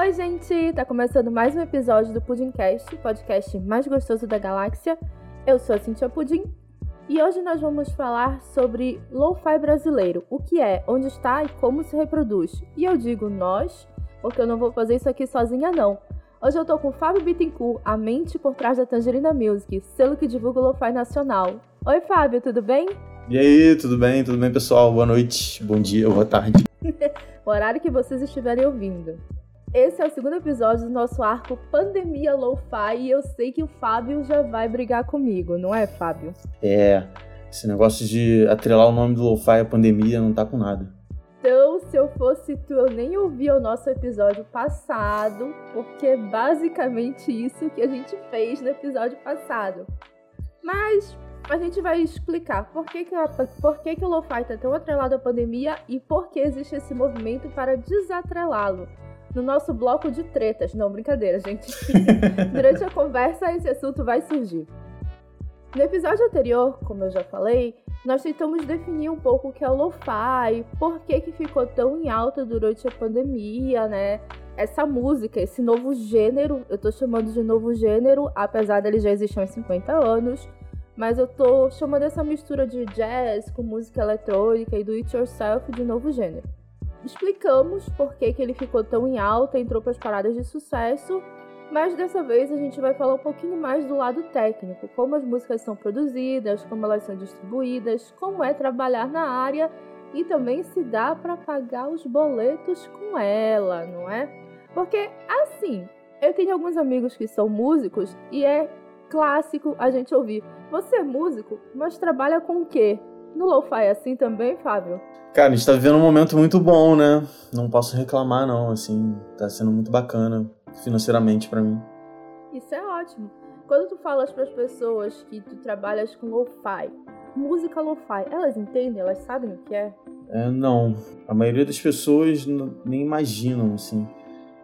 Oi, gente! Tá começando mais um episódio do Pudimcast, podcast mais gostoso da galáxia. Eu sou a Cintia Pudim e hoje nós vamos falar sobre lo-fi brasileiro, o que é, onde está e como se reproduz. E eu digo nós, porque eu não vou fazer isso aqui sozinha não. Hoje eu tô com o Fábio Bittencourt, a mente por trás da Tangerina Music, selo que divulga o lo-fi nacional. Oi, Fábio, tudo bem? E aí, tudo bem? Tudo bem, pessoal? Boa noite, bom dia, boa tarde. o horário que vocês estiverem ouvindo. Esse é o segundo episódio do nosso arco Pandemia Lo-Fi e eu sei que o Fábio já vai brigar comigo, não é, Fábio? É, esse negócio de atrelar o nome do Lo-Fi à pandemia não tá com nada. Então, se eu fosse tu, eu nem ouvia o nosso episódio passado, porque é basicamente isso que a gente fez no episódio passado. Mas a gente vai explicar por que, que, a, por que, que o Lo-Fi está tão atrelado à pandemia e por que existe esse movimento para desatrelá-lo no nosso bloco de tretas. Não, brincadeira, gente. Durante a conversa, esse assunto vai surgir. No episódio anterior, como eu já falei, nós tentamos definir um pouco o que é lo-fi, por que, que ficou tão em alta durante a pandemia, né? Essa música, esse novo gênero, eu tô chamando de novo gênero, apesar dele já existir há 50 anos, mas eu tô chamando essa mistura de jazz com música eletrônica e do it yourself de novo gênero explicamos por que, que ele ficou tão em alta, entrou para as paradas de sucesso, mas dessa vez a gente vai falar um pouquinho mais do lado técnico, como as músicas são produzidas, como elas são distribuídas, como é trabalhar na área e também se dá para pagar os boletos com ela, não é? Porque assim, eu tenho alguns amigos que são músicos e é clássico a gente ouvir: "Você é músico, mas trabalha com o quê?" No lo-fi é assim também, Fábio? Cara, a gente tá vivendo um momento muito bom, né? Não posso reclamar, não. Assim, tá sendo muito bacana financeiramente para mim. Isso é ótimo. Quando tu falas para as pessoas que tu trabalhas com lo-fi, música lo-fi, elas entendem? Elas sabem o que é? É, não. A maioria das pessoas nem imaginam, assim.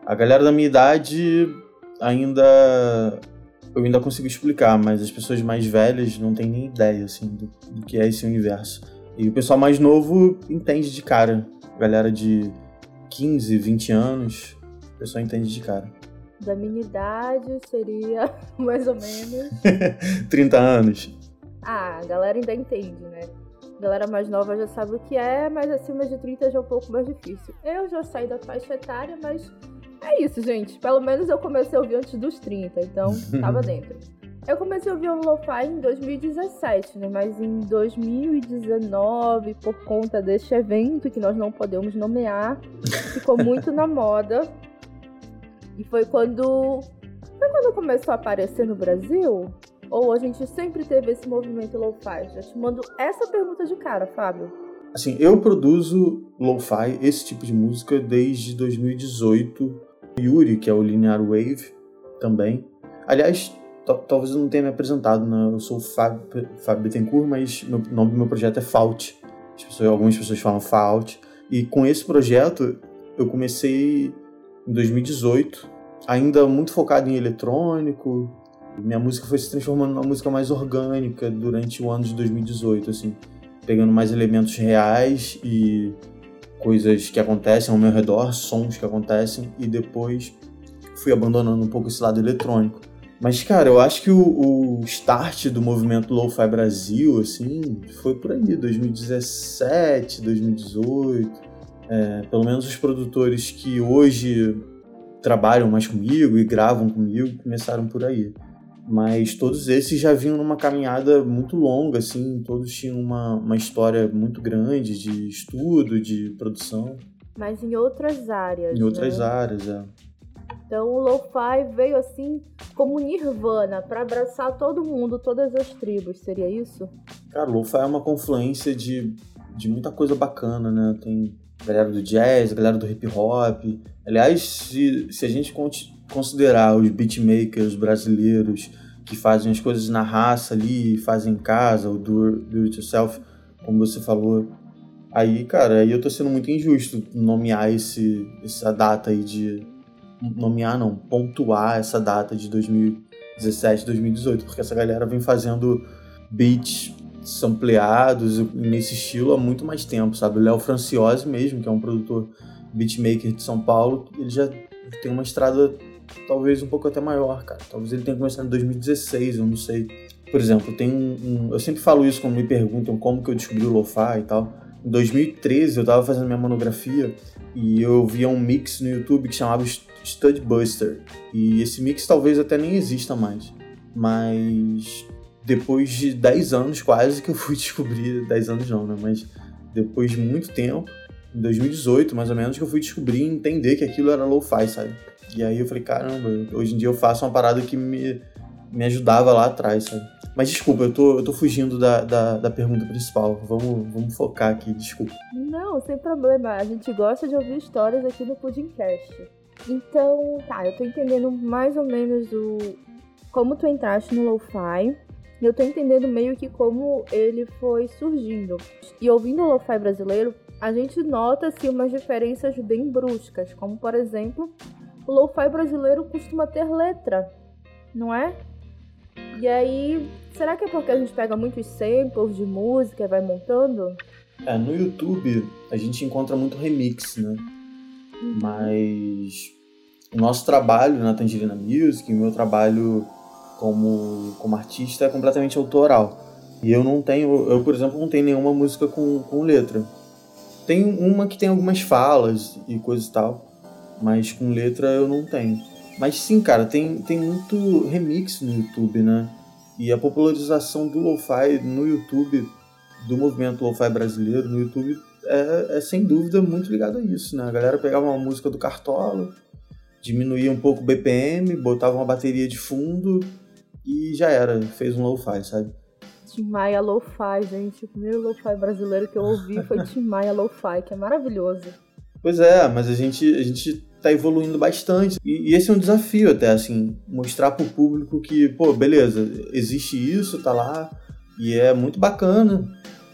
A galera da minha idade ainda eu ainda consigo explicar, mas as pessoas mais velhas não têm nem ideia, assim, do, do que é esse universo. E o pessoal mais novo entende de cara. Galera de 15, 20 anos, o pessoal entende de cara. Da minha idade seria mais ou menos. 30 anos. Ah, a galera ainda entende, né? A galera mais nova já sabe o que é, mas acima de 30 já é um pouco mais difícil. Eu já saí da faixa etária, mas é isso, gente. Pelo menos eu comecei a ouvir antes dos 30, então tava dentro. Eu comecei a ouvir o Lo-Fi em 2017, né? Mas em 2019, por conta deste evento que nós não podemos nomear, ficou muito na moda. E foi quando. Foi quando começou a aparecer no Brasil? Ou a gente sempre teve esse movimento lo-fi? Já te mando essa pergunta de cara, Fábio. Assim, eu produzo lo-fi, esse tipo de música, desde 2018 Yuri, que é o Linear Wave, também. Aliás, talvez eu não tenha me apresentado, né? Eu sou o Fábio, Bittencourt, mas o nome do meu projeto é Fault. Pessoas, algumas pessoas falam Fault. E com esse projeto, eu comecei em 2018, ainda muito focado em eletrônico. Minha música foi se transformando numa música mais orgânica durante o ano de 2018, assim, pegando mais elementos reais e coisas que acontecem ao meu redor, sons que acontecem, e depois fui abandonando um pouco esse lado eletrônico. Mas, cara, eu acho que o, o start do movimento Lo-Fi Brasil, assim, foi por aí, 2017, 2018. É, pelo menos os produtores que hoje trabalham mais comigo e gravam comigo começaram por aí mas todos esses já vinham numa caminhada muito longa, assim, todos tinham uma, uma história muito grande de estudo, de produção. Mas em outras áreas. Em outras né? áreas, é. Então o lo-fi veio assim como nirvana para abraçar todo mundo, todas as tribos, seria isso? Cara, lo-fi é uma confluência de, de muita coisa bacana, né? Tem galera do jazz, galera do hip hop. Aliás, se, se a gente considerar os beatmakers brasileiros que fazem as coisas na raça ali, fazem em casa, o do, do it yourself, como você falou. Aí, cara, aí eu tô sendo muito injusto nomear esse, essa data aí de. Nomear não, pontuar essa data de 2017, 2018, porque essa galera vem fazendo beats sampleados nesse estilo há muito mais tempo, sabe? O Léo Franciose mesmo, que é um produtor beatmaker de São Paulo, ele já tem uma estrada talvez um pouco até maior, cara. Talvez ele tenha começado em 2016, eu não sei. Por exemplo, tem um, um, eu sempre falo isso quando me perguntam como que eu descobri o lo-fi e tal. Em 2013 eu tava fazendo minha monografia e eu via um mix no YouTube que chamava Stud Buster. E esse mix talvez até nem exista mais. Mas depois de 10 anos quase que eu fui descobrir, 10 anos não, né? Mas depois de muito tempo, em 2018 mais ou menos, que eu fui descobrir e entender que aquilo era lo-fi, sabe? E aí eu falei, caramba, hoje em dia eu faço uma parada que me, me ajudava lá atrás, sabe? Mas desculpa, eu tô, eu tô fugindo da, da, da, pergunta principal. Vamos, vamos focar aqui, desculpa. Não, sem problema. A gente gosta de ouvir histórias aqui no Pudimcast. Então, tá, eu tô entendendo mais ou menos o como tu entraste no lo-fi. Eu tô entendendo meio que como ele foi surgindo. E ouvindo o lo-fi brasileiro, a gente nota assim umas diferenças bem bruscas, como por exemplo, o lo-fi brasileiro costuma ter letra, não é? E aí, será que é porque a gente pega muitos samples de música e vai montando? É, no YouTube a gente encontra muito remix, né? Uhum. Mas o nosso trabalho na Tangerina Music, o meu trabalho como, como artista é completamente autoral. E eu não tenho, eu por exemplo, não tenho nenhuma música com, com letra. Tem uma que tem algumas falas e coisa e tal, mas com letra eu não tenho. Mas sim, cara, tem, tem muito remix no YouTube, né? E a popularização do lo-fi no YouTube, do movimento lo-fi brasileiro no YouTube, é, é, sem dúvida muito ligado a isso, né? A galera pegava uma música do Cartola, diminuía um pouco o BPM, botava uma bateria de fundo e já era, fez um lo-fi, sabe? Tim Maia Lo-Fi, gente. O primeiro Lo-Fi brasileiro que eu ouvi foi Tim Maia Lo-Fi, que é maravilhoso. Pois é, mas a gente, a gente tá evoluindo bastante. E, e, esse é um desafio até, assim, mostrar pro público que, pô, beleza, existe isso, tá lá, e é muito bacana,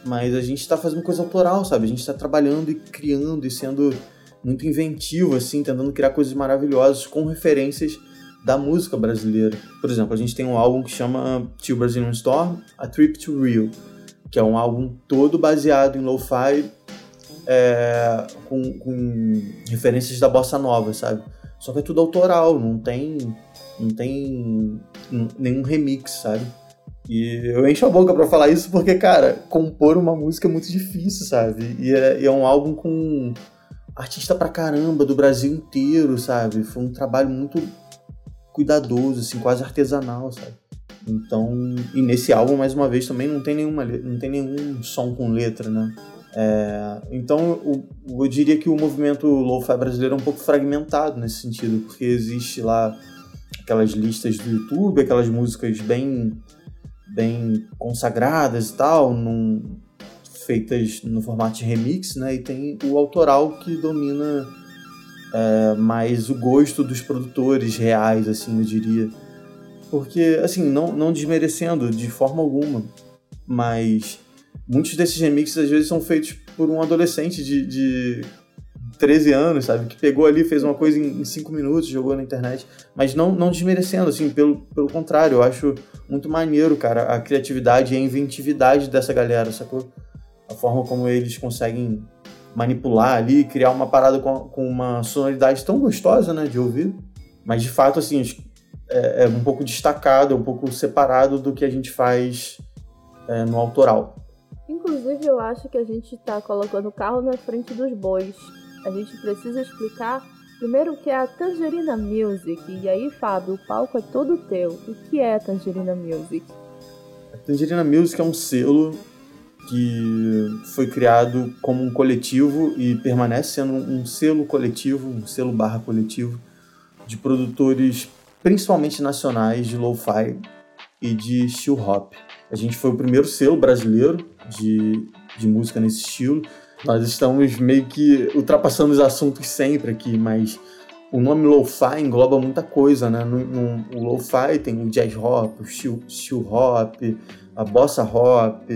mas a gente tá fazendo coisa autoral, sabe? A gente tá trabalhando e criando e sendo muito inventivo, assim, tentando criar coisas maravilhosas com referências da música brasileira. Por exemplo, a gente tem um álbum que chama Till Brazilian Storm, A Trip to Rio, que é um álbum todo baseado em lo-fi é, com, com, referências da bossa nova, sabe? Só que é tudo autoral, não tem, não tem nenhum remix, sabe? E eu encho a boca para falar isso porque, cara, compor uma música é muito difícil, sabe? E é, e é um álbum com artista pra caramba do Brasil inteiro, sabe? Foi um trabalho muito cuidadoso, assim, quase artesanal, sabe? Então, e nesse álbum, mais uma vez, também não tem nenhuma não tem nenhum som com letra, né? É, então, eu, eu, diria que o movimento lo-fi brasileiro é um pouco fragmentado nesse sentido, porque existe lá aquelas listas do YouTube, aquelas músicas bem, bem consagradas e tal, num, feitas no formato de remix, né? E tem o autoral que domina é, mais o gosto dos produtores reais, assim, eu diria. Porque, assim, não, não desmerecendo de forma alguma, mas muitos desses remixes às vezes são feitos por um adolescente de, de 13 anos, sabe? Que pegou ali, fez uma coisa em 5 minutos, jogou na internet. Mas não, não desmerecendo, assim, pelo, pelo contrário, eu acho muito maneiro, cara, a criatividade e a inventividade dessa galera, sacou? A forma como eles conseguem manipular ali, criar uma parada com, com uma sonoridade tão gostosa, né, de ouvir. Mas de fato, assim, é, é um pouco destacado, é um pouco separado do que a gente faz é, no autoral. Inclusive, eu acho que a gente está colocando o carro na frente dos bois. A gente precisa explicar primeiro o que é a Tangerina Music. E aí, Fábio, o palco é todo teu. O que é a Tangerina Music? A Tangerina Music é um selo que foi criado como um coletivo e permanece sendo um selo coletivo, um selo barra coletivo de produtores principalmente nacionais de lo-fi e de chill hop. A gente foi o primeiro selo brasileiro de, de música nesse estilo. Nós estamos meio que ultrapassando os assuntos sempre aqui, mas o nome lo-fi engloba muita coisa, né? No, no, o lo-fi tem o jazz hop, o chill, chill hop, a bossa hop,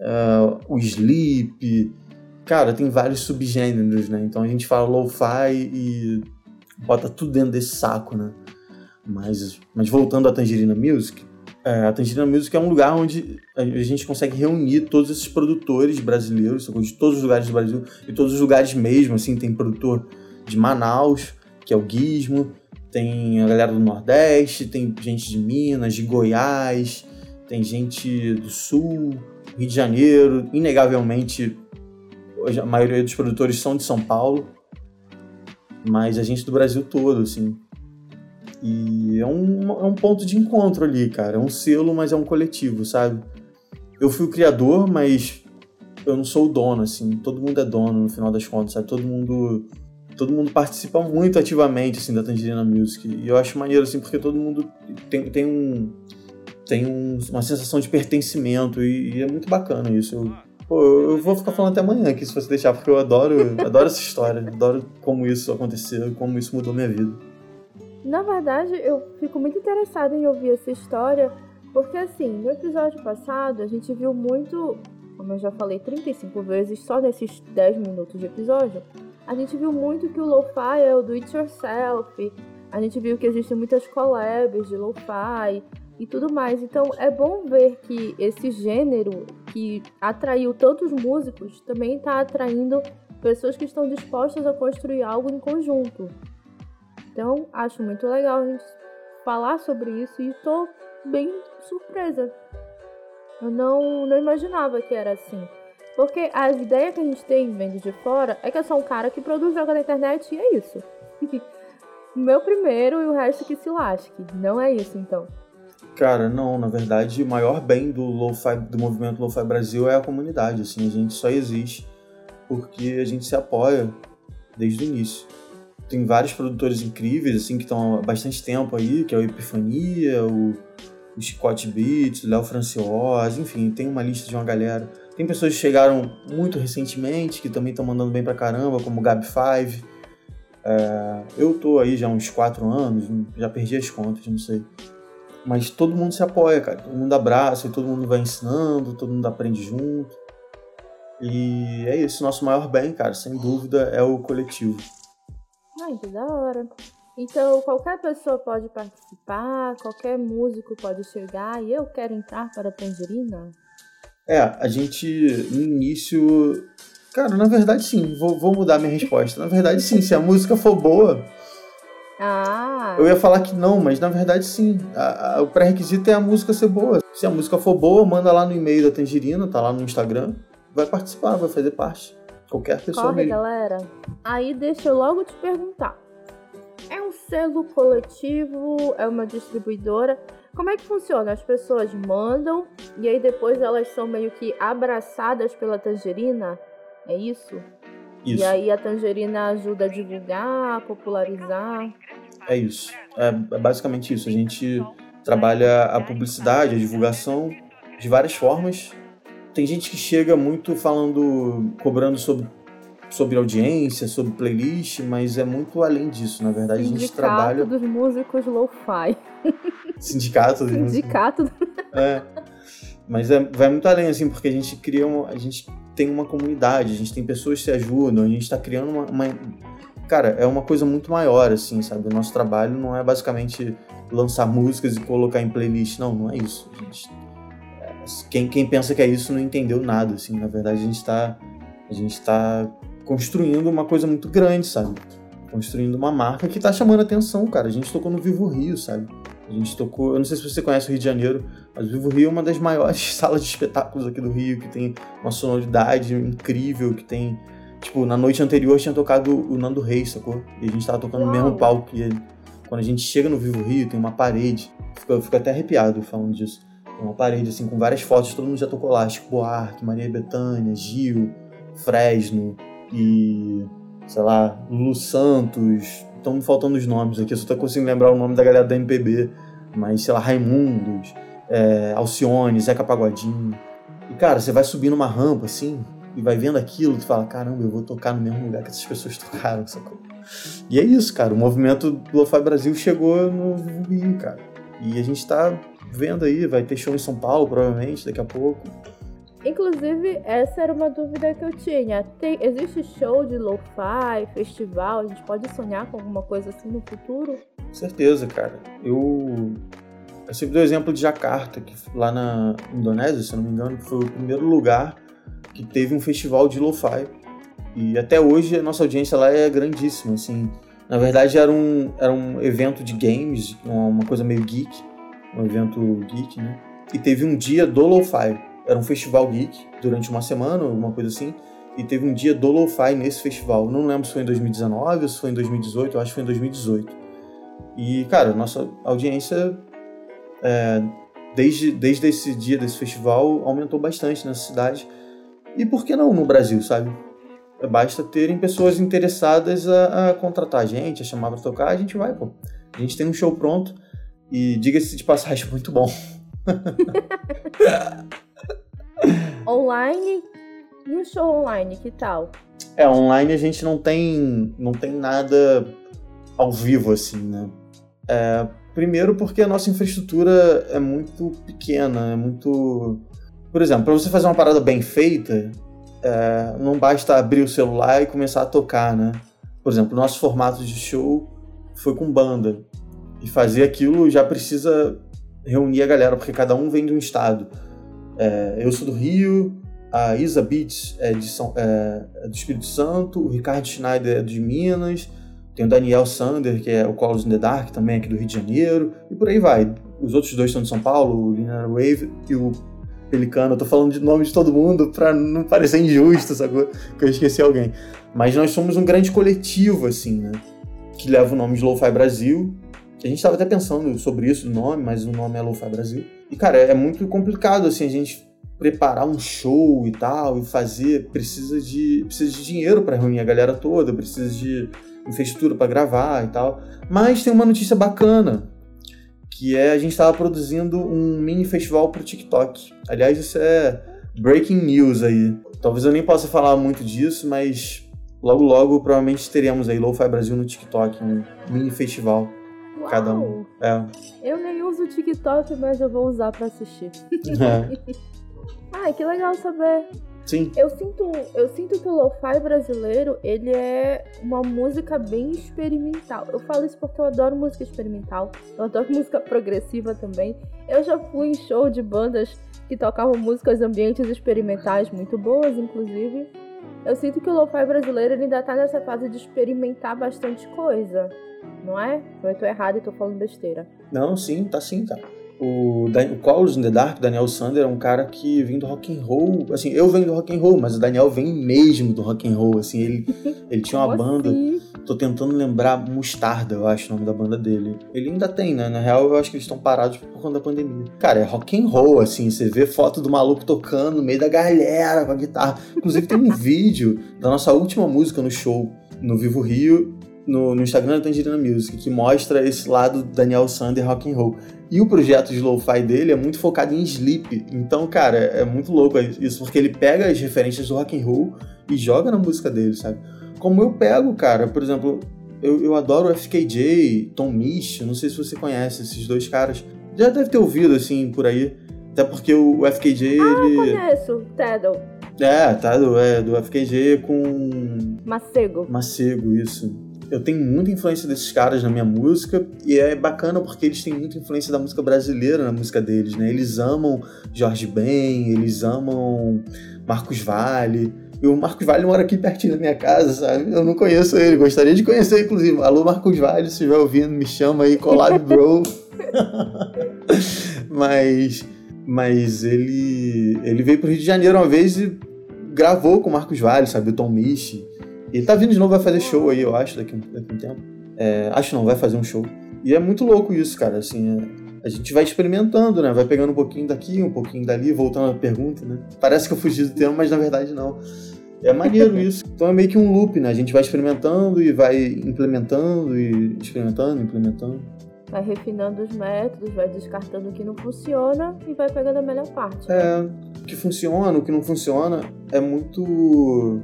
uh, o sleep. Cara, tem vários subgêneros, né? Então a gente fala lo-fi e bota tudo dentro desse saco, né? Mas, mas voltando à Tangerina Music, É, a Tangerina Music é um lugar onde a gente consegue reunir todos esses produtores brasileiros, de todos os lugares do Brasil, e todos os lugares mesmo, assim, tem produtor de Manaus, que é o Gizmo, tem a galera do Nordeste, tem gente de Minas, de Goiás, tem gente do Sul, Rio de Janeiro, inegavelmente a maioria dos produtores são de São Paulo, mas a gente do Brasil todo, assim. E é um, é um ponto de encontro ali, cara. É um selo, mas é um coletivo, sabe? Eu fui o criador, mas eu não sou o dono, assim. Todo mundo é dono no final das contas, sabe? Todo mundo todo mundo participa muito ativamente assim da Tangerina Music e eu acho maneiro assim porque todo mundo tem, tem um tem um, uma sensação de pertencimento e, e, é muito bacana isso eu, pô, eu vou ficar falando até amanhã aqui se você deixar porque eu adoro adoro essa história adoro como isso aconteceu como isso mudou minha vida na verdade eu fico muito interessada em ouvir essa história porque assim no episódio passado a gente viu muito como eu já falei 35 vezes só nesses 10 minutos de episódio a gente viu muito que o lo-fi é o do it yourself. A gente viu que existem muitas collabs de lo-fi e tudo mais. Então é bom ver que esse gênero que atraiu tantos músicos também está atraindo pessoas que estão dispostas a construir algo em conjunto. Então acho muito legal a gente falar sobre isso e estou bem surpresa. Eu não, não imaginava que era assim. Porque a ideia que a gente tem vendo de fora é que eu sou um cara que produz jogo na internet e é isso. Meu primeiro e o resto que se lasque. Não é isso, então. Cara, não, na verdade, o maior bem do lo-fi, do movimento Lo-Fi Brasil é a comunidade, assim, a gente só existe porque a gente se apoia desde o início. Tem vários produtores incríveis, assim, que estão há bastante tempo aí, que é o Epifania, o, o Chicote Beats, o Léo Franciose, enfim, tem uma lista de uma galera. Tem pessoas que chegaram muito recentemente, que também estão mandando bem pra caramba, como o Gab5. É, eu tô aí já há uns 4 anos, já perdi as contas, não sei. Mas todo mundo se apoia, cara. Todo mundo abraça, todo mundo vai ensinando, todo mundo aprende junto. E é isso, nosso maior bem, cara, sem dúvida, é o coletivo. Ai, que da hora. Então, qualquer pessoa pode participar, qualquer músico pode chegar e eu quero entrar para a Tangerina? É, a gente no início. Cara, na verdade sim, vou, vou mudar minha resposta. Na verdade sim, se a música for boa. Ah. Eu ia falar que não, mas na verdade sim. A, a, o pré-requisito é a música ser boa. Se a música for boa, manda lá no e-mail da Tangerina, tá lá no Instagram. Vai participar, vai fazer parte. Qualquer pessoa Corre, mesmo. galera. Aí deixa eu logo te perguntar. É um selo coletivo? É uma distribuidora? Como é que funciona? As pessoas mandam e aí depois elas são meio que abraçadas pela tangerina? É isso? Isso. E aí a tangerina ajuda a divulgar, a popularizar? É isso. É, é basicamente isso. A gente trabalha a publicidade, a divulgação de várias formas. Tem gente que chega muito falando, cobrando sobre sobre audiência, sobre playlist, mas é muito além disso. Na verdade, Sindicato a gente trabalha. dos músicos lo-fi. Sindicato dos Sindicato. músicos. É. Mas é, vai muito além, assim, porque a gente cria uma. A gente tem uma comunidade, a gente tem pessoas que se ajudam, a gente está criando uma, uma. Cara, é uma coisa muito maior, assim, sabe? O nosso trabalho não é basicamente lançar músicas e colocar em playlist. Não, não é isso. Gente, quem, quem pensa que é isso não entendeu nada, assim. Na verdade, a gente está a gente está construindo uma coisa muito grande, sabe? Construindo uma marca que tá chamando atenção, cara. A gente tocou no Vivo Rio, sabe? A gente tocou. Eu não sei se você conhece o Rio de Janeiro, mas o Vivo Rio é uma das maiores salas de espetáculos aqui do Rio, que tem uma sonoridade incrível, que tem. Tipo, na noite anterior tinha tocado o Nando Reis, sacou? E a gente tava tocando no mesmo palco que ele. Quando a gente chega no Vivo Rio, tem uma parede. Eu fico até arrepiado falando disso. Tem uma parede, assim, com várias fotos, todo mundo já tocou lá. Chico Buarque, Maria Bethânia, Gil, Fresno, e, sei lá, Lu Santos. Estão me faltando os nomes aqui, eu só tô conseguindo lembrar o nome da galera da MPB. Mas, sei lá, Raimundos, é, Alcione, Zeca Pagodinho. E, cara, você vai subir numa rampa assim e vai vendo aquilo, tu fala, caramba, eu vou tocar no mesmo lugar que essas pessoas tocaram, sacou? E é isso, cara. O movimento do Lo-Fi Brasil chegou no Rio, cara. E a gente tá vendo aí, vai ter show em São Paulo, provavelmente, daqui a pouco. Inclusive, essa era uma dúvida que eu tinha. Tem, existe show de lo-fi, festival? A gente pode sonhar com alguma coisa assim no futuro? Certeza, cara. Eu. Eu sempre dou o exemplo de Jakarta, que lá na Indonésia, se não me engano, foi o primeiro lugar que teve um festival de lo-fi. E até hoje a nossa audiência lá é grandíssima, assim. Na verdade era um, era um evento de games, uma coisa meio geek, um evento geek, né? E teve um dia do lo-fi. Era um festival geek durante uma semana, alguma coisa assim. E teve um dia do lo-fi nesse festival. Não lembro se foi em 2019 ou se foi em 2018, eu acho que foi em 2018. E, cara, nossa audiência, é, desde, desde esse dia desse festival, aumentou bastante nessa cidade. E por que não no Brasil, sabe? Basta terem pessoas interessadas a, a contratar a gente, a chamar pra tocar, a gente vai, pô. A gente tem um show pronto e, diga-se de passagem, muito bom. online e o show online, que tal? É, online a gente não tem, não tem nada ao vivo, assim, né? É, primeiro porque a nossa infraestrutura é muito pequena, é muito... Por exemplo, para você fazer uma parada bem feita, é, não basta abrir o celular e começar a tocar, né? Por exemplo, nosso formato de show foi com banda. E fazer aquilo já precisa reunir a galera, porque cada um vem de um estado. É, eu sou do Rio, a Isa Beats é, de São, é, é do Espírito Santo, o Ricardo Schneider é de Minas, tem o Daniel Sander, que é o Colors in the Dark, também aqui do Rio de Janeiro, e por aí vai. Os outros dois são de São Paulo, o Linear Wave e o Pelicano. Eu tô falando de nome de todo mundo pra não parecer injusto, sabe? Que eu esqueci alguém. Mas nós somos um grande coletivo, assim, né? Que leva o nome de Lo-Fi Brasil. A gente tava até pensando sobre isso, o nome, mas o nome é Lo-Fi Brasil. E, cara, é muito complicado, assim, a gente preparar um show e tal, e fazer, precisa de, precisa de dinheiro para reunir a galera toda, precisa de infraestrutura para gravar e tal. Mas tem uma notícia bacana, que é a gente estava produzindo um mini festival para o TikTok. Aliás, isso é breaking news aí. Talvez eu nem possa falar muito disso, mas logo logo provavelmente teremos aí Lo-Fi Brasil no TikTok, um mini festival. Uau. Cada um. É. Eu nem uso o TikTok, mas eu vou usar para assistir. é. Ai, que legal saber. Sim. Eu sinto, eu sinto que o lo-fi brasileiro, ele é uma música bem experimental. Eu falo isso porque eu adoro música experimental. Eu adoro música progressiva também. Eu já fui em show de bandas que tocavam músicas ambientes experimentais muito boas, inclusive. Eu sinto que o lo-fi brasileiro ainda tá nessa fase de experimentar bastante coisa. Não é? Ou eu tô errado e tô falando besteira. Não, sim, tá sim, tá. O, o Colors in the Dark, Daniel Sander, é um cara que vem do rock and roll. Assim, eu venho do rock and roll, mas o Daniel vem mesmo do rock and roll. Assim, ele, ele tinha uma banda. assim? Tô tentando lembrar Mostarda, eu acho o nome da banda dele. Ele ainda tem, né? Na real, eu acho que eles estão parados por conta da pandemia. Cara, é rock and roll, assim. Você vê foto do maluco tocando no meio da galera com a guitarra. Inclusive, tem um vídeo da nossa última música no show, no Vivo Rio, no, no Instagram da Tangerina Music, que mostra esse lado do Daniel Sander rock and roll. E o projeto de lo-fi dele é muito focado em sleep. Então, cara, é muito louco isso, porque ele pega as referências do rock and roll e joga na música dele, sabe? Como eu pego, cara, por exemplo, eu, eu adoro o FKJ, Tom Misch, não sei se você conhece esses dois caras. Já deve ter ouvido, assim, por aí. Até porque o, o FKJ, Ah, ele... conheço. Teddle. É, tá, do, é, do FKJ com Macego. Macego, isso. Eu tenho muita influência desses caras na minha música e é bacana porque eles têm muita influência da música brasileira na música deles, né? Eles amam Jorge Ben, eles amam Marcos Vale. E o Marcos Vale mora aqui pertinho da minha casa, sabe? Eu não conheço ele, gostaria de conhecer, inclusive. Alô, Marcos Vale, se estiver ouvindo, me chama aí, collab bro. mas, mas ele, ele veio pro Rio de Janeiro uma vez e gravou com o Marcos Vale, sabe? O Tom Misch. Ele tá vindo de novo, vai fazer show aí, eu acho, daqui, a- daqui um tempo. É, acho não, vai fazer um show. E é muito louco isso, cara, assim, é- a gente vai experimentando, né? Vai pegando um pouquinho daqui, um pouquinho dali, voltando à pergunta, né? Parece que eu fugi do tema, mas na verdade não. É maneiro isso. Então é meio que um loop, né? A gente vai experimentando e vai implementando e experimentando, implementando. Vai refinando os métodos, vai descartando o que não funciona e vai pegando a melhor parte. né? É, o que funciona, o que não funciona é muito.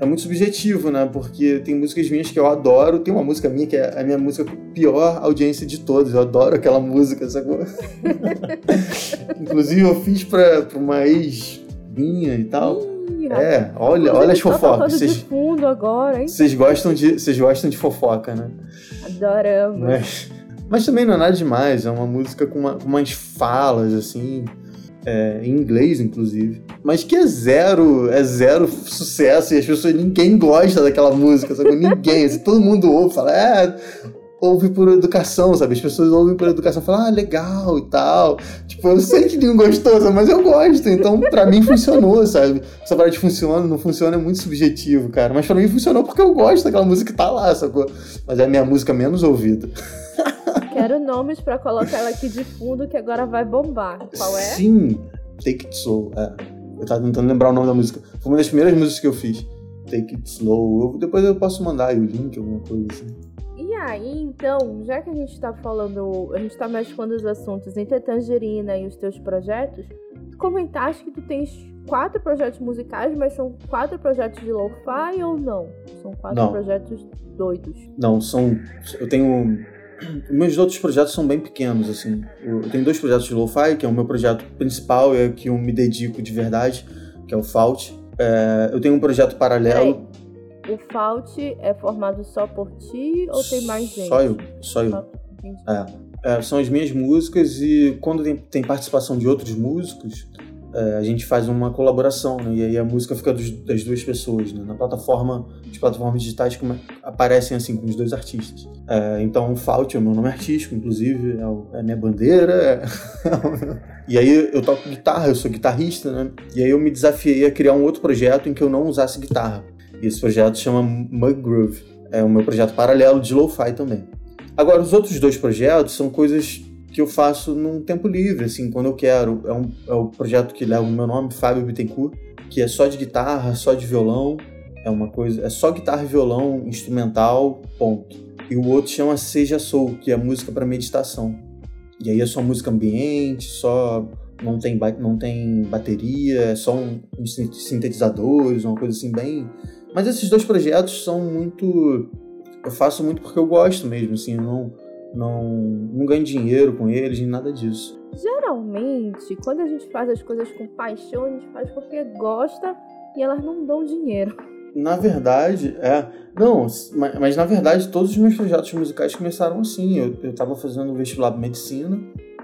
É muito subjetivo, né? Porque tem músicas minhas que eu adoro. Tem uma música minha que é a minha música com pior audiência de todas. Eu adoro aquela música, sacou? Inclusive eu fiz pra, pra uma ex minha e tal. Ih, É, olha, olha as tá fofocas. de Vocês, fundo agora, hein? vocês gostam de, vocês gostam de fofoca, né? Adoramos. Né? Mas também não é nada demais, é uma música com, uma, com umas falas, assim, é, em inglês, inclusive. Mas que é zero, é zero sucesso e as pessoas, ninguém gosta daquela música, sabe? Ninguém, assim, todo mundo ouve, fala, é, ouve por educação, sabe? As pessoas ouvem por educação, falam, ah, legal e tal. Tipo, eu sei que ninguém gostou, mas eu gosto, então pra mim funcionou, sabe? Essa parada funciona, não funciona, é muito subjetivo, cara. Mas pra mim funcionou porque eu gosto daquela música que tá lá, sacou? Mas é a minha música menos ouvida. Quero nomes pra colocar ela aqui de fundo que agora vai bombar. Qual é? Sim, Take It Slow. É. Eu tava tentando lembrar o nome da música. Foi uma das primeiras músicas que eu fiz. Take It Slow. Eu, depois eu posso mandar aí o link, alguma coisa assim. E aí, então, já que a gente tá falando, a gente tá mesclando os assuntos entre a Tangerina e os teus projetos, tu comentaste que tu tens quatro projetos musicais, mas são quatro projetos de lo-fi ou não? São quatro não. projetos doidos? Não, são. Eu tenho meus outros projetos são bem pequenos, assim. Eu, tenho dois projetos de lo-fi, que é o meu projeto principal, é que eu me dedico de verdade, que é o Fault. É, eu tenho um projeto paralelo. O Fault é formado só por ti ou tem mais gente? Só eu, só eu. É, é, são as minhas músicas e quando tem, tem participação de outros músicos, é, a gente faz uma colaboração, né? E aí a música fica dos, das duas pessoas, né? Na plataforma, as plataformas digitais como, aparecem assim com os dois artistas. É, então Fault é o meu nome artístico, inclusive, é, o, é a minha bandeira. É... e aí eu toco guitarra, eu sou guitarrista, né? E aí eu me desafiei a criar um outro projeto em que eu não usasse guitarra. E esse projeto chama Mug Groove. É o meu projeto paralelo de lo-fi também. Agora, os outros dois projetos são coisas que eu faço num tempo livre, assim, quando eu quero. É, um, é o projeto que leva o meu nome, Fábio Bittencourt, que é só de guitarra, só de violão. É uma coisa. É só guitarra e violão, instrumental, ponto. E o outro chama Seja Soul, que é música para meditação. E aí é só música ambiente, só. Não tem, não tem bateria, é só um, um sintetizadores, uma coisa assim bem. Mas esses dois projetos são muito. Eu faço muito porque eu gosto mesmo, assim, não não, não ganho dinheiro com eles, nem nada disso. Geralmente, quando a gente faz as coisas com paixão, a gente faz porque gosta e elas não dão dinheiro. Na verdade, é. Não, mas, mas na verdade, todos os meus projetos musicais começaram assim. Eu, eu tava fazendo vestibular de medicina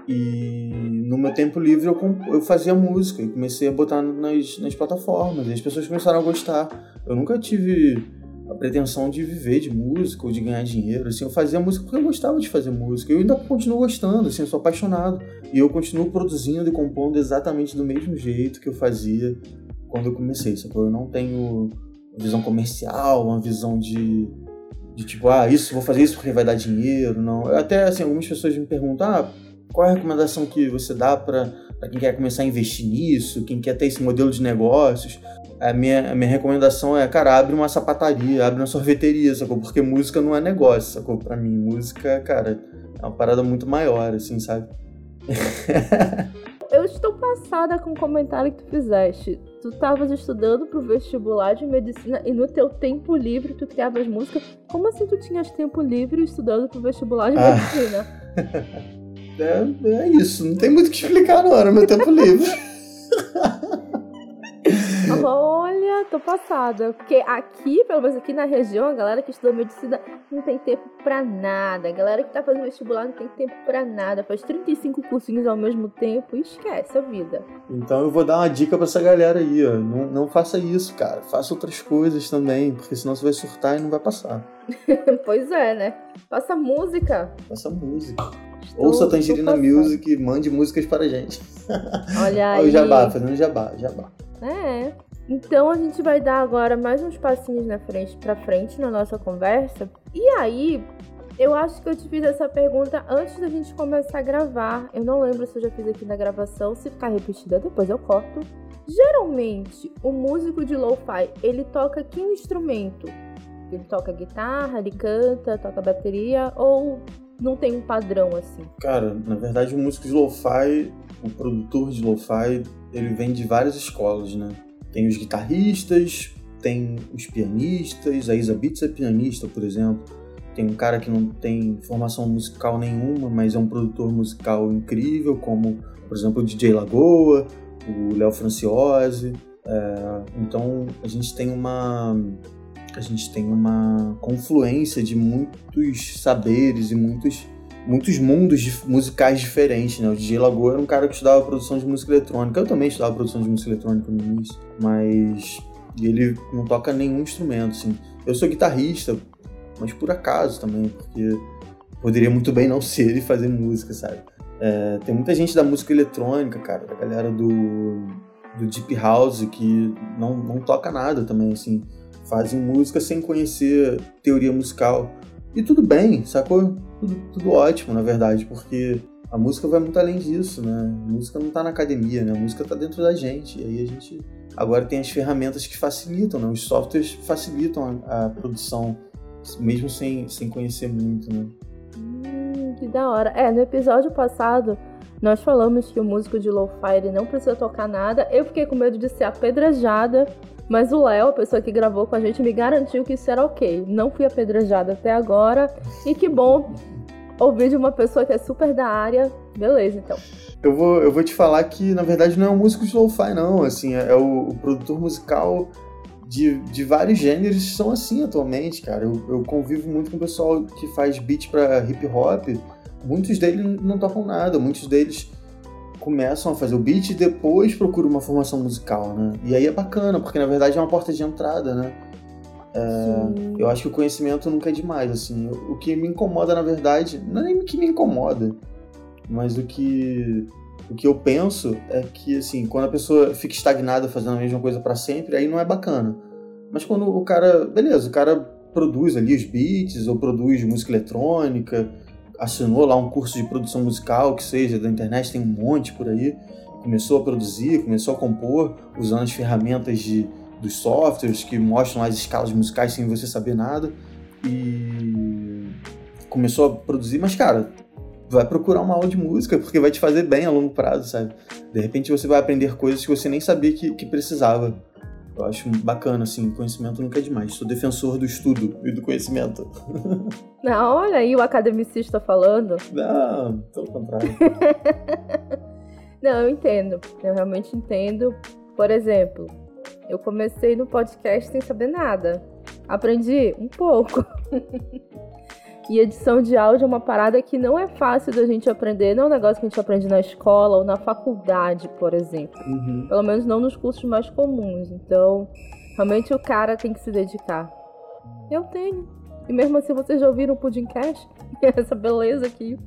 e no meu tempo livre eu, eu fazia música e comecei a botar nas, nas plataformas. E as pessoas começaram a gostar. Eu nunca tive a pretensão de viver de música ou de ganhar dinheiro. Assim, eu fazia música porque eu gostava de fazer música. Eu ainda continuo gostando, assim, eu sou apaixonado. E eu continuo produzindo e compondo exatamente do mesmo jeito que eu fazia quando eu comecei. Sacou? Eu não tenho visão comercial, uma visão de, de tipo, ah, isso, vou fazer isso porque vai dar dinheiro. Não. Até assim, algumas pessoas me perguntam, ah, qual é a recomendação que você dá para quem quer começar a investir nisso, quem quer ter esse modelo de negócios? a minha, a minha recomendação é, cara, abre uma sapataria, abre uma sorveteria, sacou? Porque música não é negócio, sacou? Pra mim, música, cara, é uma parada muito maior, assim, sabe? Eu estou passada com o comentário que tu fizeste. Tu estavas estudando pro vestibular de medicina e no teu tempo livre tu criavas música. Como assim tu tinhas tempo livre estudando pro vestibular de ah. medicina? É, é isso, não tem muito o que explicar não, era meu tempo livre. Olha, tô passada. Porque aqui, pelo menos aqui na região, a galera que estuda medicina não tem tempo pra nada. A galera que tá fazendo vestibular não tem tempo pra nada. Faz 35 cursinhos ao mesmo tempo e esquece a vida. Então eu vou dar uma dica pra essa galera aí, ó. Não, não faça isso, cara. Faça outras coisas também, porque senão você vai surtar e não vai passar. pois é, né? Faça música. Faça música. Estou, Ouça Tangerina Music e mande músicas para a gente. Olha aí. Olha o jabá, fazendo jabá, jabá. É. Então a gente vai dar agora mais uns passinhos na frente para frente na nossa conversa. E aí, eu acho que eu te fiz essa pergunta antes da gente começar a gravar. Eu não lembro se eu já fiz aqui na gravação. Se ficar repetida, depois eu corto. Geralmente, o músico de lo-fi, ele toca que instrumento? Ele toca guitarra, ele canta, toca bateria ou não tem um padrão assim? Cara, na verdade, o músico de lo-fi, o produtor de lo-fi, ele vem de várias escolas, né? Tem os guitarristas, tem os pianistas, a Isa Beats é pianista, por exemplo. Tem um cara que não tem formação musical nenhuma, mas é um produtor musical incrível, como, por exemplo, o DJ Lagoa, o Léo Franciose. É, então, a gente tem uma a gente tem uma confluência de muitos saberes e muitos muitos mundos musicais diferentes, né? O DJ Lagoa era um cara que estudava produção de música eletrônica. Eu também estudava produção de música eletrônica no início, mas ele não toca nenhum instrumento, assim. Eu sou guitarrista, mas por acaso também, porque poderia muito bem não ser e fazer música, sabe? É, tem muita gente da música eletrônica, cara, da galera do, do Deep House que não, não toca nada também, assim. Fazem música sem conhecer teoria musical. E tudo bem, sacou? Tudo, tudo ótimo, na verdade, porque a música vai muito além disso, né? A música não tá na academia, né? A música tá dentro da gente. E aí a gente agora tem as ferramentas que facilitam, né? Os softwares facilitam a, a produção, mesmo sem, sem conhecer muito, né? Hum, que da hora. É, no episódio passado nós falamos que o músico de lo-fi não precisa tocar nada. Eu fiquei com medo de ser apedrejada, mas o Léo, a pessoa que gravou com a gente, me garantiu que isso era ok. Não fui apedrejada até agora. E que bom ouvir de uma pessoa que é super da área. Beleza, então. Eu vou, eu vou te falar que, na verdade, não é um músico de lo-fi, não. Assim, é, é o, o, produtor musical de, de vários gêneros são assim atualmente, cara. Eu, eu convivo muito com o pessoal que faz beat para hip hop. Muitos deles não tocam nada, muitos deles começam a fazer o beat e depois procuram uma formação musical, né? E aí é bacana, porque na verdade é uma porta de entrada, né? É, eu acho que o conhecimento nunca é demais, assim. O que me incomoda, na verdade, não é nem o que me incomoda, mas o que o que eu penso é que, assim, quando a pessoa fica estagnada fazendo a mesma coisa para sempre, aí não é bacana. Mas quando o cara, beleza, o cara produz ali os beats ou produz música eletrônica, assinou lá um curso de produção musical, que seja da internet, tem um monte por aí, começou a produzir, começou a compor usando as ferramentas de dos softwares que mostram as escalas musicais sem você saber nada. E começou a produzir, mas cara, vai procurar uma aula de música porque vai te fazer bem a longo prazo, sabe? De repente você vai aprender coisas que você nem sabia que, que precisava. Eu acho bacana, assim, conhecimento nunca é demais. Sou defensor do estudo e do conhecimento. Não, olha aí o academicista falando. Não, pelo contrário. Não, eu entendo. Eu realmente entendo. Por exemplo, eu comecei no podcast sem saber nada. Aprendi um pouco. e edição de áudio é uma parada que não é fácil da gente aprender, não é um negócio que a gente aprende na escola ou na faculdade, por exemplo. Uhum. Pelo menos não nos cursos mais comuns. Então, realmente o cara tem que se dedicar. Eu tenho. E mesmo assim, vocês já ouviram o Pudimcast? Essa beleza aqui.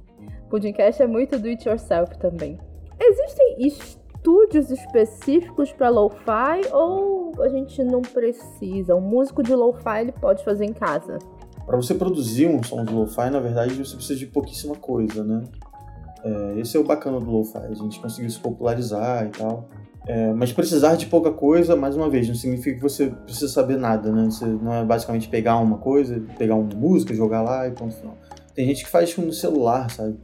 Pudimcast é muito do it yourself também. Existem estúdios específicos para lo-fi ou a gente não precisa? Um músico de lo-fi ele pode fazer em casa? Para você produzir um som de lo-fi, na verdade, você precisa de pouquíssima coisa, né? É, esse é o bacana do lo-fi, a gente conseguiu se popularizar e tal. É, mas precisar de pouca coisa, mais uma vez, não significa que você precisa saber nada, né? Você não é basicamente pegar uma coisa, pegar uma música, jogar lá e ponto final. Tem gente que faz no celular, sabe?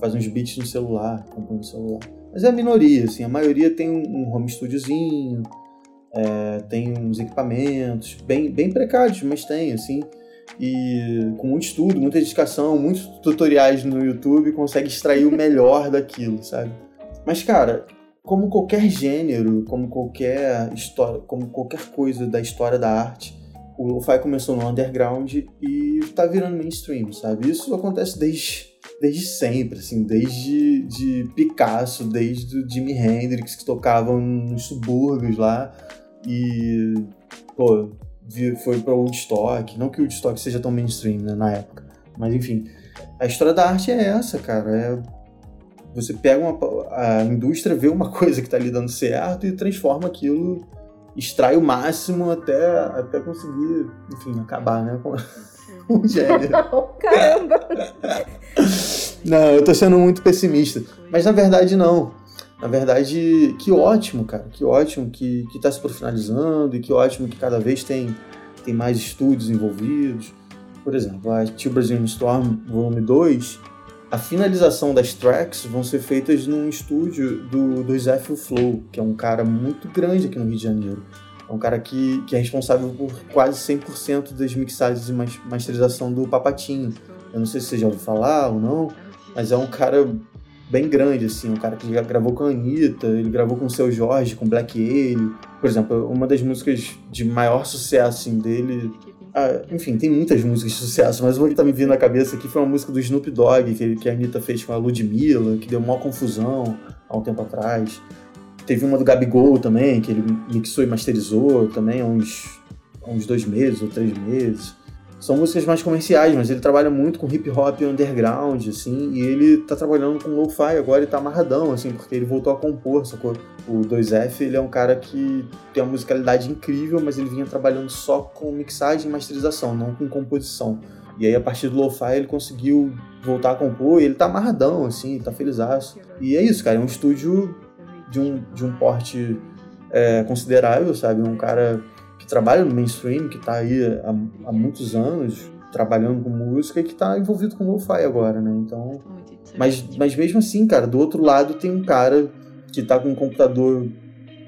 Faz uns beats no celular, compõe no celular. Mas é a minoria, assim, a maioria tem um home studiozinho, é, tem uns equipamentos bem, bem precários, mas tem, assim, e com muito estudo, muita dedicação, muitos tutoriais no YouTube, consegue extrair o melhor daquilo, sabe? Mas, cara, como qualquer gênero, como qualquer história, como qualquer coisa da história da arte, o lo-fi começou no underground e tá virando mainstream, sabe? Isso acontece desde desde sempre, assim, desde de Picasso, desde o Jimi Hendrix, que tocavam nos subúrbios lá, e, pô, foi para o Woodstock, não que o Woodstock seja tão mainstream, né, na época, mas enfim, a história da arte é essa, cara, é você pega uma, a indústria vê uma coisa que está lhe dando certo e transforma aquilo, extrai o máximo até, até conseguir, enfim, acabar, né, com o gênero. Caramba! Não, eu tô sendo muito pessimista. Mas na verdade, não. Na verdade, que ótimo, cara. Que ótimo que, que tá se profissionalizando e que ótimo que cada vez tem, tem mais estúdios envolvidos. Por exemplo, a Tio Brazilian Storm Volume 2, a finalização das tracks vão ser feitas num estúdio do, do Zephyr Flow, que é um cara muito grande aqui no Rio de Janeiro. É um cara que, que é responsável por quase 100% das mixagens e masterização do Papatinho. Eu não sei se você já ouviu falar ou não, mas é um cara bem grande, assim, um cara que já gravou com a Anitta, ele gravou com o Seu Jorge, com Black Alien. Por exemplo, uma das músicas de maior sucesso assim, dele Ah, enfim, tem muitas músicas de sucesso, mas uma que tá me vindo na cabeça aqui foi uma música do Snoop Dogg, que, que a Anitta fez com a Ludmilla, que deu uma confusão há um tempo atrás. Teve uma do Gabigol também, que ele mixou e masterizou também há uns, há uns dois meses ou três meses. São músicas mais comerciais, mas ele trabalha muito com hip hop underground, assim, e ele tá trabalhando com lo-fi agora e tá amarradão, assim, porque ele voltou a compor, sacou? O 2F, ele é um cara que tem uma musicalidade incrível, mas ele vinha trabalhando só com mixagem e masterização, não com composição. E aí, a partir do lo-fi, ele conseguiu voltar a compor e ele tá amarradão, assim, tá felizaço. E é isso, cara, é um estúdio de um, de um porte é, considerável, sabe? Um cara que trabalha no mainstream, que tá aí há, há muitos anos trabalhando com música e que tá envolvido com lo-fi agora, né? Então. Mas, mas mesmo assim, cara, do outro lado tem um cara que tá com um computador.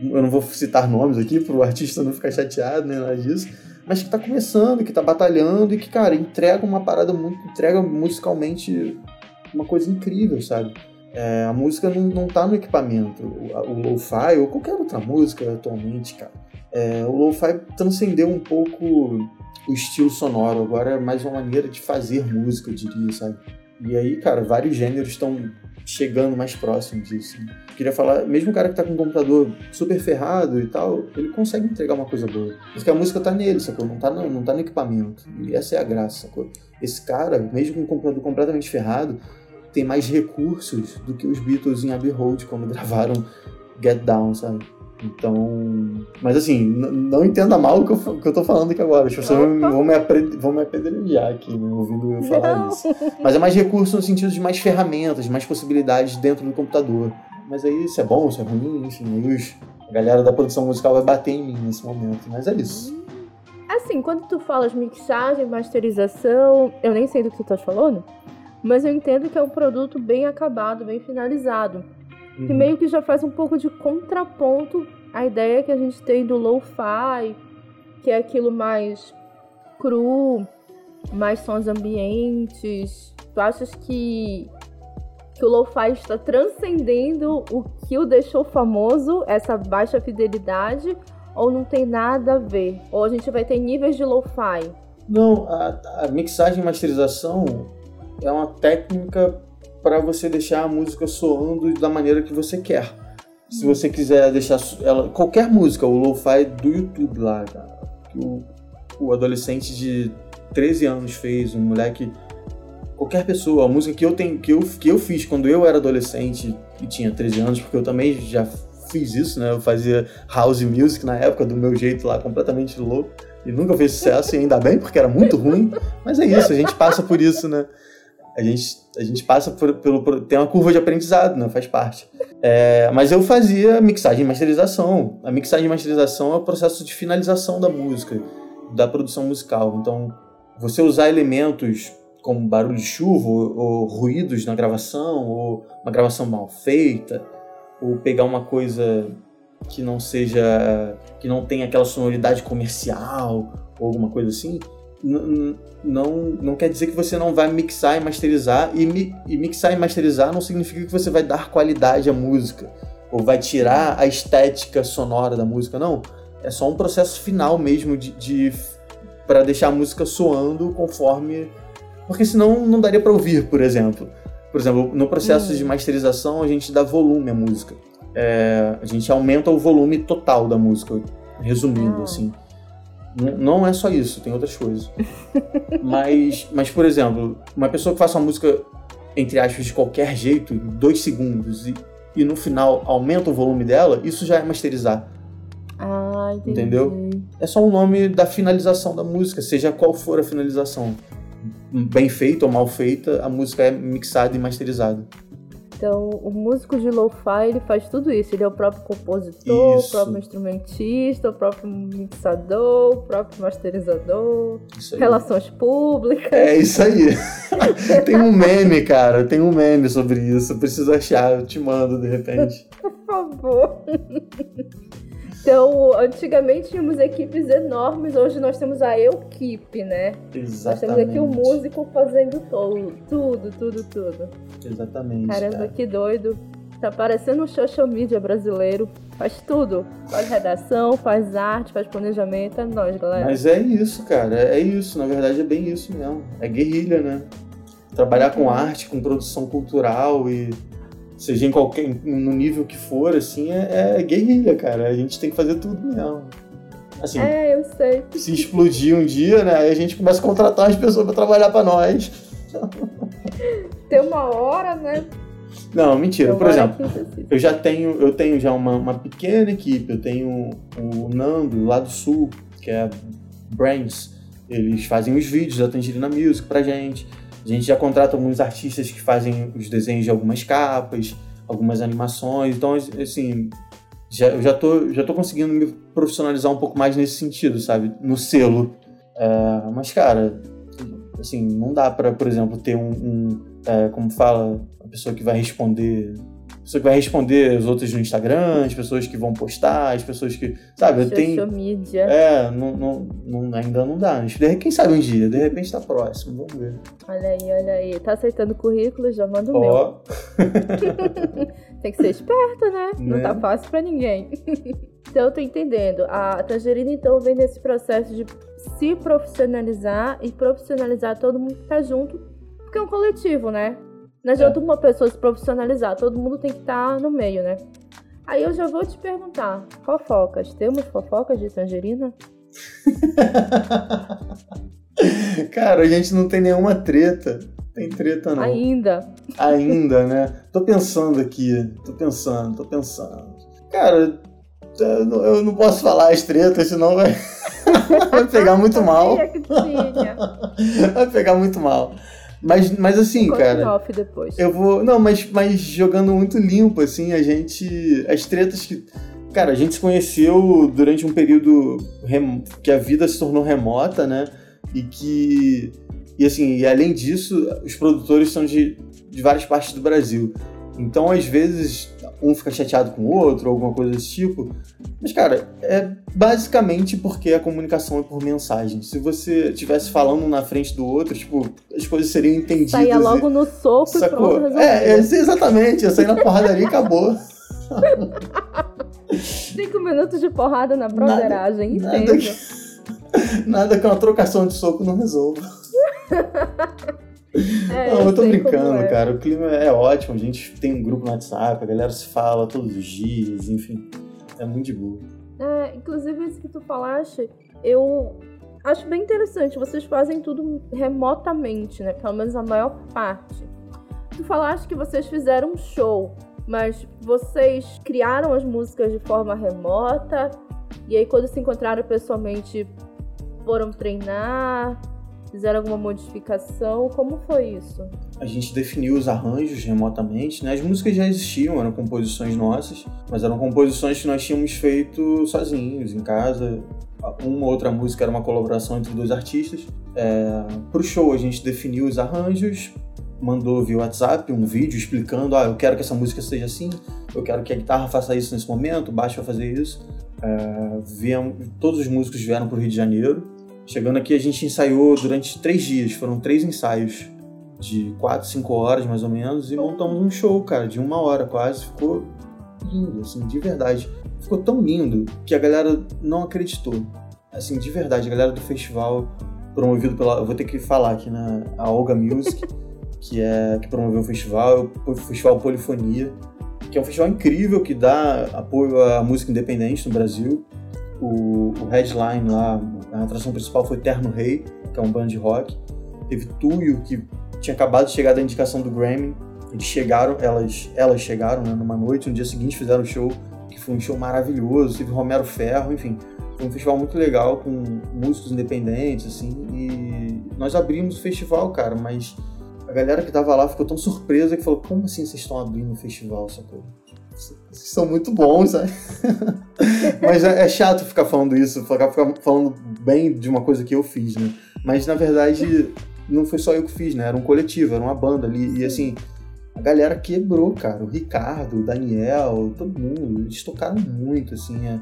Eu não vou citar nomes aqui pro artista não ficar chateado, nem nada disso. Mas que tá começando, que tá batalhando e que, cara, entrega uma parada muito. entrega musicalmente uma coisa incrível, sabe? É, a música não, não tá no equipamento. O, o lo-fi ou qualquer outra música atualmente, cara. É, o lo-fi transcendeu um pouco o estilo sonoro. Agora é mais uma maneira de fazer música, eu diria, sabe? E aí, cara, vários gêneros estão chegando mais próximo disso. Queria falar, mesmo o cara que tá com um computador super ferrado e tal, ele consegue entregar uma coisa boa. Porque a música tá nele, sacou? Não tá no, não tá no equipamento. E essa é a graça, sacou? Esse cara, mesmo com um computador completamente ferrado, tem mais recursos do que os Beatles em Abbey Road quando gravaram Get Down, sabe? Então. Mas assim, não entenda mal o que eu, que eu tô falando aqui agora. As pessoas vão me, vão me apedrejar aqui, né, ouvindo eu falar não. isso. Mas é mais recurso no sentido de mais ferramentas, mais possibilidades dentro do computador. Mas aí, se é bom, se é ruim, enfim, aí os, a galera da produção musical vai bater em mim nesse momento. Mas é isso. Assim, quando tu falas mixagem, masterização, eu nem sei do que tu estás falando, mas eu entendo que é um produto bem acabado, bem finalizado. Uhum. Que meio que já faz um pouco de contraponto à ideia que a gente tem do lo-fi, que é aquilo mais cru, mais sons ambientes. Tu achas que, que o lo-fi está transcendendo o que o deixou famoso, essa baixa fidelidade, ou não tem nada a ver? Ou a gente vai ter níveis de lo-fi? Não, a, a mixagem e masterização é uma técnica para você deixar a música soando da maneira que você quer. Se você quiser deixar ela qualquer música, o lo-fi do YouTube lá, que o, o adolescente de 13 anos fez, um moleque qualquer pessoa, a música que eu tenho que eu, que eu fiz quando eu era adolescente e tinha 13 anos, porque eu também já fiz isso, né? Eu fazia house music na época do meu jeito lá, completamente louco. E nunca fez sucesso, e ainda bem, porque era muito ruim. Mas é isso, a gente passa por isso, né? A gente, a gente passa por, pelo. Tem uma curva de aprendizado, né? Faz parte. É, mas eu fazia mixagem e masterização. A mixagem e masterização é o processo de finalização da música, da produção musical. Então, você usar elementos como barulho de chuva, ou, ou ruídos na gravação, ou uma gravação mal feita, ou pegar uma coisa que não seja. que não tenha aquela sonoridade comercial, ou alguma coisa assim não, não quer dizer que você não vai mixar e masterizar. E, mi, e mixar e masterizar não significa que você vai dar qualidade à música ou vai tirar a estética sonora da música, não. É só um processo final mesmo de, de para deixar a música soando conforme. Porque senão não daria para ouvir, por exemplo. Por exemplo, no processo hum. de masterização a gente dá volume à música. É, a gente aumenta o volume total da música, resumindo, ah. assim. Não é só isso, tem outras coisas. mas, mas, por exemplo, uma pessoa que faça uma música, entre aspas, de qualquer jeito, em dois segundos, e, e no final aumenta o volume dela, isso já é masterizar. Ah, entendi. Entendeu? É só o nome da finalização da música, seja qual for a finalização. Bem feita ou mal feita, a música é mixada e masterizada. Então, o músico de lo-fi, ele faz tudo isso. Ele é o próprio compositor, isso. o próprio instrumentista, o próprio mixador, o próprio masterizador, relações públicas. É isso aí. tem um meme, cara, tem um meme sobre isso. Eu preciso achar, eu te mando de repente. Por favor. Então, antigamente tínhamos equipes enormes, hoje nós temos a equipe, né? Exatamente. Nós temos aqui um músico fazendo todo, tudo, tudo, tudo. Exatamente. Caramba, cara. que doido. Tá parecendo um social media brasileiro. Faz tudo. Faz redação, faz arte, faz planejamento. É nóis, galera. Mas é isso, cara. É isso. Na verdade, é bem isso mesmo. É guerrilha, né? Trabalhar com arte, com produção cultural e seja em qualquer no nível que for, assim, é, é guerrilha, cara. A gente tem que fazer tudo mesmo. Assim, é, eu sei. Se explodir um dia, né? Aí a gente começa a contratar as pessoas para trabalhar para nós. Tem uma hora, né? Não, mentira. Por exemplo, eu já tenho, eu tenho já uma, uma pequena equipe. Eu tenho o Nando lá do Sul, que é Brains. Eles fazem os vídeos da Tangerina Music pra gente. A gente já contrata alguns artistas que fazem os desenhos de algumas capas, algumas animações. Então, assim, já, eu já tô, já tô conseguindo me profissionalizar um pouco mais nesse sentido, sabe? No selo. É, mas, cara, assim, não dá para, por exemplo, ter um, um é, como fala, a pessoa que vai responder pessoa que vai responder as outras no Instagram, as pessoas que vão postar, as pessoas que. Sabe, Social tem. Media. É, não, não, não, ainda não dá. Quem sabe um dia, de repente tá próximo, vamos ver. Olha aí, olha aí. Tá aceitando currículo, já manda o oh. meu. tem que ser esperta, né? né? Não tá né? fácil pra ninguém. então eu tô entendendo. A Tangerina, então, vem nesse processo de se profissionalizar e profissionalizar todo mundo que tá junto, porque é um coletivo, né? Não adianta é. uma pessoa se profissionalizar, todo mundo tem que estar tá no meio, né? Aí eu já vou te perguntar, fofocas, temos fofocas de tangerina? Cara, a gente não tem nenhuma treta. Tem treta não. Ainda. Ainda, né? Tô pensando aqui, tô pensando, tô pensando. Cara, eu não posso falar as tretas, senão vai, vai pegar muito mal. Vai pegar muito mal. Mas, mas assim, cara. Off depois. Eu vou. Não, mas, mas jogando muito limpo, assim, a gente. As tretas que. Cara, a gente se conheceu durante um período rem... que a vida se tornou remota, né? E que. E assim, e além disso, os produtores são de, de várias partes do Brasil. Então, às vezes, um fica chateado com o outro, alguma coisa desse tipo. Mas, cara, é basicamente porque a comunicação é por mensagem. Se você estivesse falando um na frente do outro, tipo, as coisas seriam entendidas. Saia logo no soco sacou? e pronto. É, é, exatamente. Ia sair na porradaria e acabou. Cinco minutos de porrada na broderagem, nada, nada, que, nada que uma trocação de soco não resolva. É, não, eu tô brincando, é. cara. O clima é ótimo. A gente tem um grupo no WhatsApp, a galera se fala todos os dias, enfim. É muito de boa. É, inclusive, isso que tu falaste, eu acho bem interessante. Vocês fazem tudo remotamente, né? Pelo menos a maior parte. Tu falaste que vocês fizeram um show, mas vocês criaram as músicas de forma remota. E aí, quando se encontraram pessoalmente, foram treinar Fizeram alguma modificação? Como foi isso? A gente definiu os arranjos remotamente, né? As músicas já existiam, eram composições nossas, mas eram composições que nós tínhamos feito sozinhos, em casa. Uma outra música era uma colaboração entre dois artistas. É... Pro show a gente definiu os arranjos, mandou via WhatsApp um vídeo explicando, ah, eu quero que essa música seja assim, eu quero que a guitarra faça isso nesse momento, o baixo vai fazer isso. É, todos os músicos vieram para o Rio de Janeiro Chegando aqui, a gente ensaiou durante três dias, foram três ensaios de quatro, cinco horas mais ou menos, e montamos um show, cara, de uma hora quase. Ficou lindo, assim, de verdade. Ficou tão lindo que a galera não acreditou. Assim, de verdade, a galera do festival, promovido pela. Eu vou ter que falar aqui, né? A Olga Music, que é que promoveu o festival, o Festival Polifonia, que é um festival incrível que dá apoio à música independente no Brasil o, o headline lá, a atração principal foi Terno Rei, que é um band rock. Teve Tuyo, que tinha acabado de chegar da indicação do Grammy. Eles chegaram, elas, elas chegaram né, numa noite, no dia seguinte fizeram o show, que foi um show maravilhoso. Teve Romero Ferro, enfim. Foi um festival muito legal, com músicos independentes, assim. E nós abrimos o festival, cara, mas a galera que tava lá ficou tão surpresa que falou: Como assim vocês estão abrindo o festival, sacou? Vocês são muito bons, sabe? Mas é, é, chato ficar falando isso, ficar, ficar falando bem de uma coisa que eu fiz, né? Mas na verdade, não foi só eu que fiz, né? Era um coletivo, era uma banda ali. E assim, a galera quebrou, cara. O Ricardo, o Daniel, todo mundo. Eles tocaram muito, assim. É...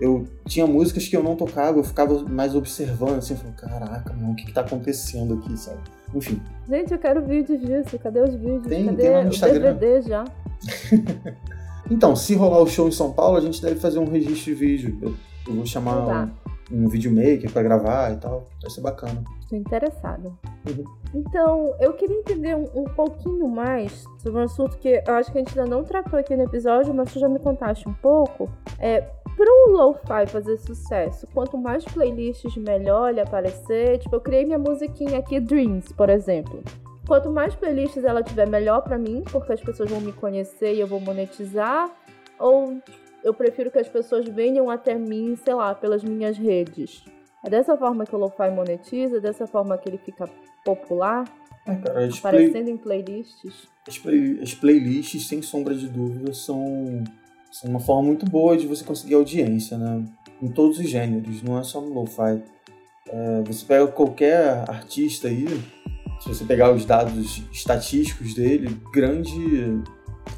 Eu tinha músicas que eu não tocava, eu ficava mais observando, assim, falando, caraca, mano, o que, que tá acontecendo aqui, sabe? Enfim. Gente, eu quero vídeos disso. Cadê os vídeos? Tem, Cadê tem lá no Instagram. DVD já? Então, se rolar o show em São Paulo, a gente deve fazer um registro de vídeo. Eu, eu vou chamar Tá. um, um videomaker pra gravar e tal. Vai ser bacana. Tô interessado. Uhum. Então, eu queria entender um, um pouquinho mais sobre um assunto que eu acho que a gente ainda não tratou aqui no episódio, mas tu já me contaste um pouco. É, pro lo-fi fazer sucesso, quanto mais playlists melhor ele aparecer, tipo, eu criei minha musiquinha aqui, Dreams, por exemplo. Quanto mais playlists ela tiver, melhor pra mim, porque as pessoas vão me conhecer e eu vou monetizar. Ou eu prefiro que as pessoas venham até mim, sei lá, pelas minhas redes. É dessa forma que o lo-fi monetiza, é dessa forma que ele fica popular, É, cara, as, play- aparecendo em playlists. as play- as playlists, sem sombra de dúvida, são, são uma forma muito boa de você conseguir audiência, né? Em todos os gêneros, não é só no lo-fi. É, você pega qualquer artista aí, se você pegar os dados estatísticos dele, grande,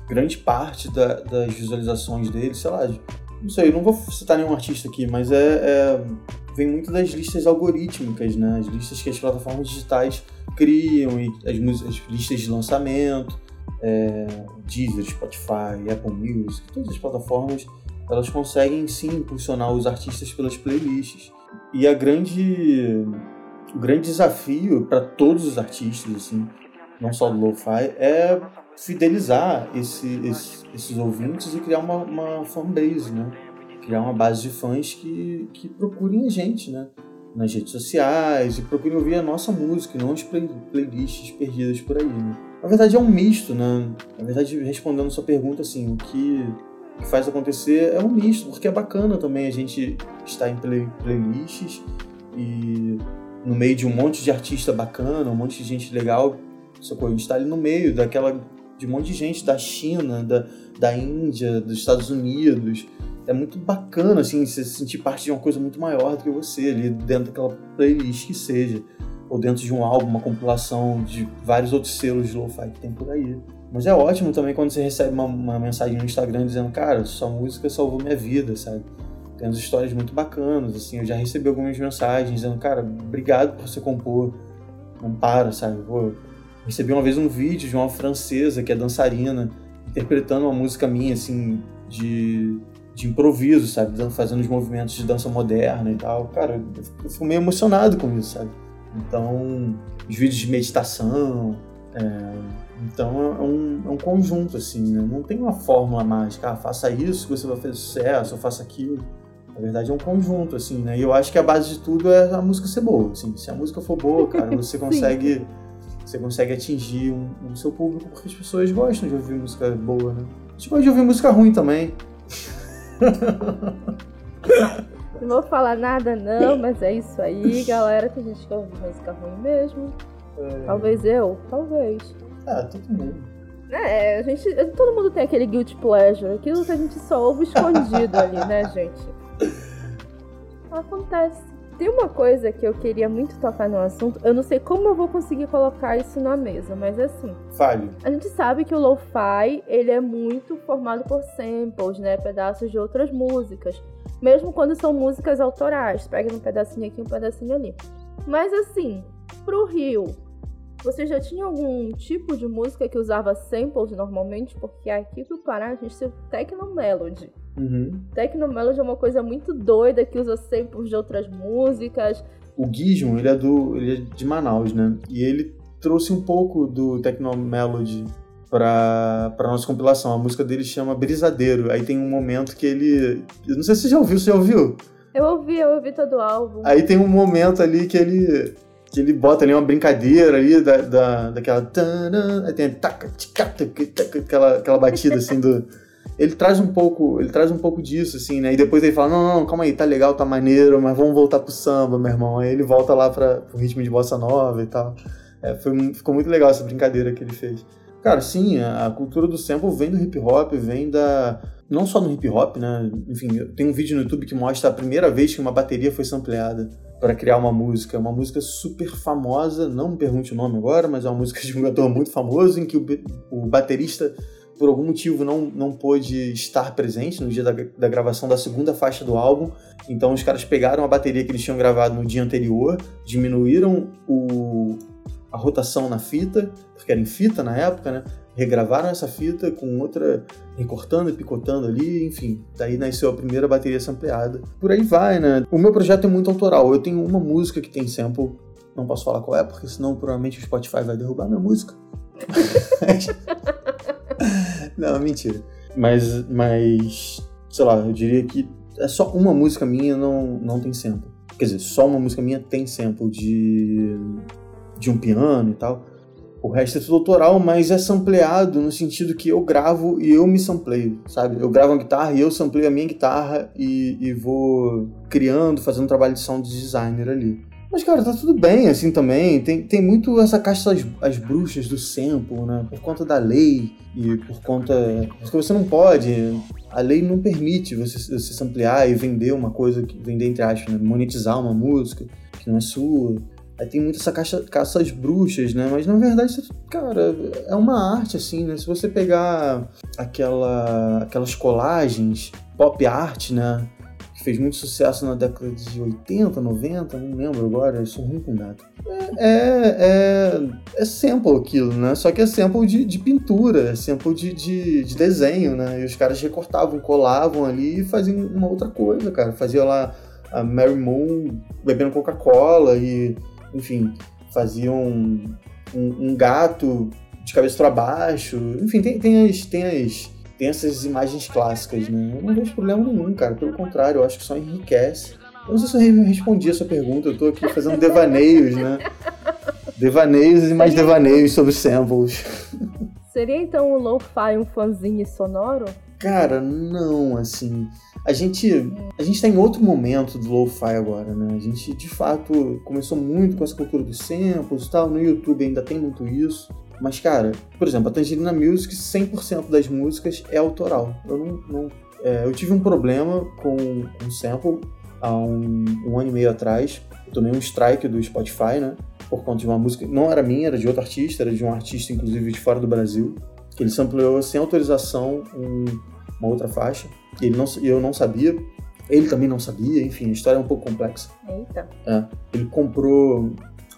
grande parte da- das visualizações dele, sei lá, não sei, não vou citar nenhum artista aqui, mas é, é- vem muito das listas algorítmicas, né? As listas que as plataformas digitais criam e as, as listas de lançamento, é, Deezer, Spotify, Apple Music, todas as plataformas, elas conseguem sim impulsionar os artistas pelas playlists. E a grande, o grande desafio para todos os artistas, assim, não só do lo-fi, é fidelizar esse, esse- esses ouvintes e criar uma, uma fanbase, né? Criar uma base de fãs que, que procurem a gente, né? Nas redes sociais e procurem ouvir a nossa música, não as play- playlists perdidas por aí, né? Na verdade é um misto, né? Na verdade, respondendo sua pergunta, assim, o que que faz acontecer é um misto, porque é bacana também a gente estar em play- playlists e no meio de um monte de artista bacana, um monte de gente legal, sacou? A gente tá ali no meio daquela de um monte de gente da China, da, da Índia, dos Estados Unidos. É muito bacana, assim, você se sentir parte de uma coisa muito maior do que você ali dentro daquela playlist que seja. Ou dentro de um álbum, uma compilação de vários outros selos de lo-fi que tem por aí. Mas é ótimo também quando você recebe uma, uma mensagem no Instagram dizendo, cara, sua música salvou minha vida, sabe? Umas histórias muito bacanas, assim. Eu já recebi algumas mensagens dizendo, cara, obrigado por você compor. Não para, sabe? Pô, recebi uma vez um vídeo de uma francesa que é dançarina, interpretando uma música minha, assim, de, de improviso, sabe? Fazendo os movimentos de dança moderna e tal. Cara, eu fico- meio emocionado com isso, sabe? Então, os vídeos de meditação. é, então, é um, é um conjunto, assim, né? Não tem uma fórmula mágica. Ah, faça isso que você vai fazer sucesso, ou faça aquilo. Na verdade, é um conjunto, assim, né? E eu acho que a base de tudo é a música ser boa, assim. Se a música for boa, cara, você consegue... Você consegue atingir um, o seu público porque as pessoas gostam de ouvir música boa, né? A gente gosta de ouvir música ruim também. Não vou falar nada não, mas é isso aí, galera. Tem gente que ouve música ruim mesmo. Talvez eu, talvez. Ah, todo mundo. É, a gente. Todo mundo tem aquele guilty pleasure, aquilo que a gente só ouve escondido ali, né, gente? Acontece. Tem uma coisa que eu queria muito tocar no assunto. Eu não sei como eu vou conseguir colocar isso na mesa, mas assim. Fale. A gente sabe que o lo-fi, ele é muito formado por samples, né? Pedaços de outras músicas. Mesmo quando são músicas autorais. Pega um pedacinho aqui, um pedacinho ali. Mas assim, pro Rio, você já tinha algum tipo de música que usava samples normalmente? Porque aqui pro Pará a gente tem o Techno Melody. Uhum. Techno Melody é uma coisa muito doida que usa samples de outras músicas. O Gizmo, ele é, do, ele é de Manaus, né? E ele trouxe um pouco do Techno Melody pra, pra nossa compilação. A música dele chama Brisadeiro. Aí tem um momento que ele... Eu não sei se você já ouviu, você já ouviu? Eu ouvi, eu ouvi todo o álbum. Aí tem um momento ali que ele... Que ele bota ali uma brincadeira ali da, da, daquela... Aí tem aquela, aquela batida assim do... Ele traz um pouco, ele traz um pouco disso, assim, né? E depois ele fala, não, não, calma aí, tá legal, tá maneiro, mas vamos voltar pro samba, meu irmão. Aí ele volta lá pra, pro ritmo de bossa nova e tal. É, foi, ficou muito legal essa brincadeira que ele fez. Cara, sim, a, a cultura do sample vem do hip hop, vem da. Não só no hip hop, né? Enfim, tem um vídeo no YouTube que mostra a primeira vez que uma bateria foi sampleada para criar uma música. Uma música super famosa, não me pergunte o nome agora, mas é uma música de um cantor muito famoso em que o, o baterista, por algum motivo, não, não pôde estar presente no dia da, da gravação da segunda faixa do álbum. Então os caras pegaram a bateria que eles tinham gravado no dia anterior, diminuíram o, a rotação na fita, porque era em fita na época, né? Regravaram essa fita com outra recortando e picotando ali, enfim. Daí nasceu a primeira bateria sampleada. Por aí vai, né? O meu projeto é muito autoral. Eu tenho uma música que tem sample, não posso falar qual é, porque senão provavelmente o Spotify vai derrubar minha música. não, mentira. Mas, mas, sei lá, eu diria que é só uma música minha não, não tem sample. Quer dizer, só uma música minha tem sample de, de um piano e tal. O resto é tudo autoral, mas é sampleado no sentido que eu gravo e eu me sampleio, sabe? Eu gravo a guitarra e eu sampleio a minha guitarra e, e vou criando, fazendo trabalho de sound designer ali. Mas, cara, tá tudo bem assim também. Tem, tem muito essa caixa das as bruxas do sample, né? Por conta da lei e por conta. Porque você não pode. A lei não permite você, você samplear e vender uma coisa, vender entre aspas, né? monetizar uma música que não é sua. Aí tem muito essa caixa, caça às bruxas, né? Mas na verdade, cara, é uma arte, assim, né? Se você pegar aquela, aquelas colagens, pop art, né? Fez muito sucesso na década de 80, 90, não lembro agora, eu sou ruim com data. É, é, é, é sample aquilo, né? Só que é sample de, de pintura, é sample de, de, de desenho, né? E os caras recortavam, colavam ali e faziam uma outra coisa, cara. Fazia lá a Mary Moon bebendo Coca-Cola e enfim, faziam um, um, um gato de cabeça para baixo. Enfim, tem, tem, as, tem, as, tem essas imagens clássicas, né? Eu não vejo problema nenhum, cara. Pelo contrário, eu acho que só enriquece. Eu não sei se eu respondi a sua pergunta, eu tô aqui fazendo devaneios, né? Devaneios e mais devaneios sobre samples. Seria então o lo-fi um fanzinho sonoro? Cara, não, assim. A gente, a gente tá em outro momento do lo-fi agora, né? A gente, de fato, começou muito com essa cultura dos samples e tal. No YouTube ainda tem muito isso. Mas, cara, por exemplo, a Tangerina Music, 100% das músicas é autoral. Eu não... não é, eu tive um problema com um sample há um, um ano e meio atrás. Eu tomei um strike do Spotify, né? Por conta de uma música... Não era minha, era de outro artista. Era de um artista, inclusive, de fora do Brasil. Que ele sampleou sem autorização um, uma outra faixa. Ele não, eu não sabia, ele também não sabia, enfim, a história é um pouco complexa. Eita. É, ele comprou.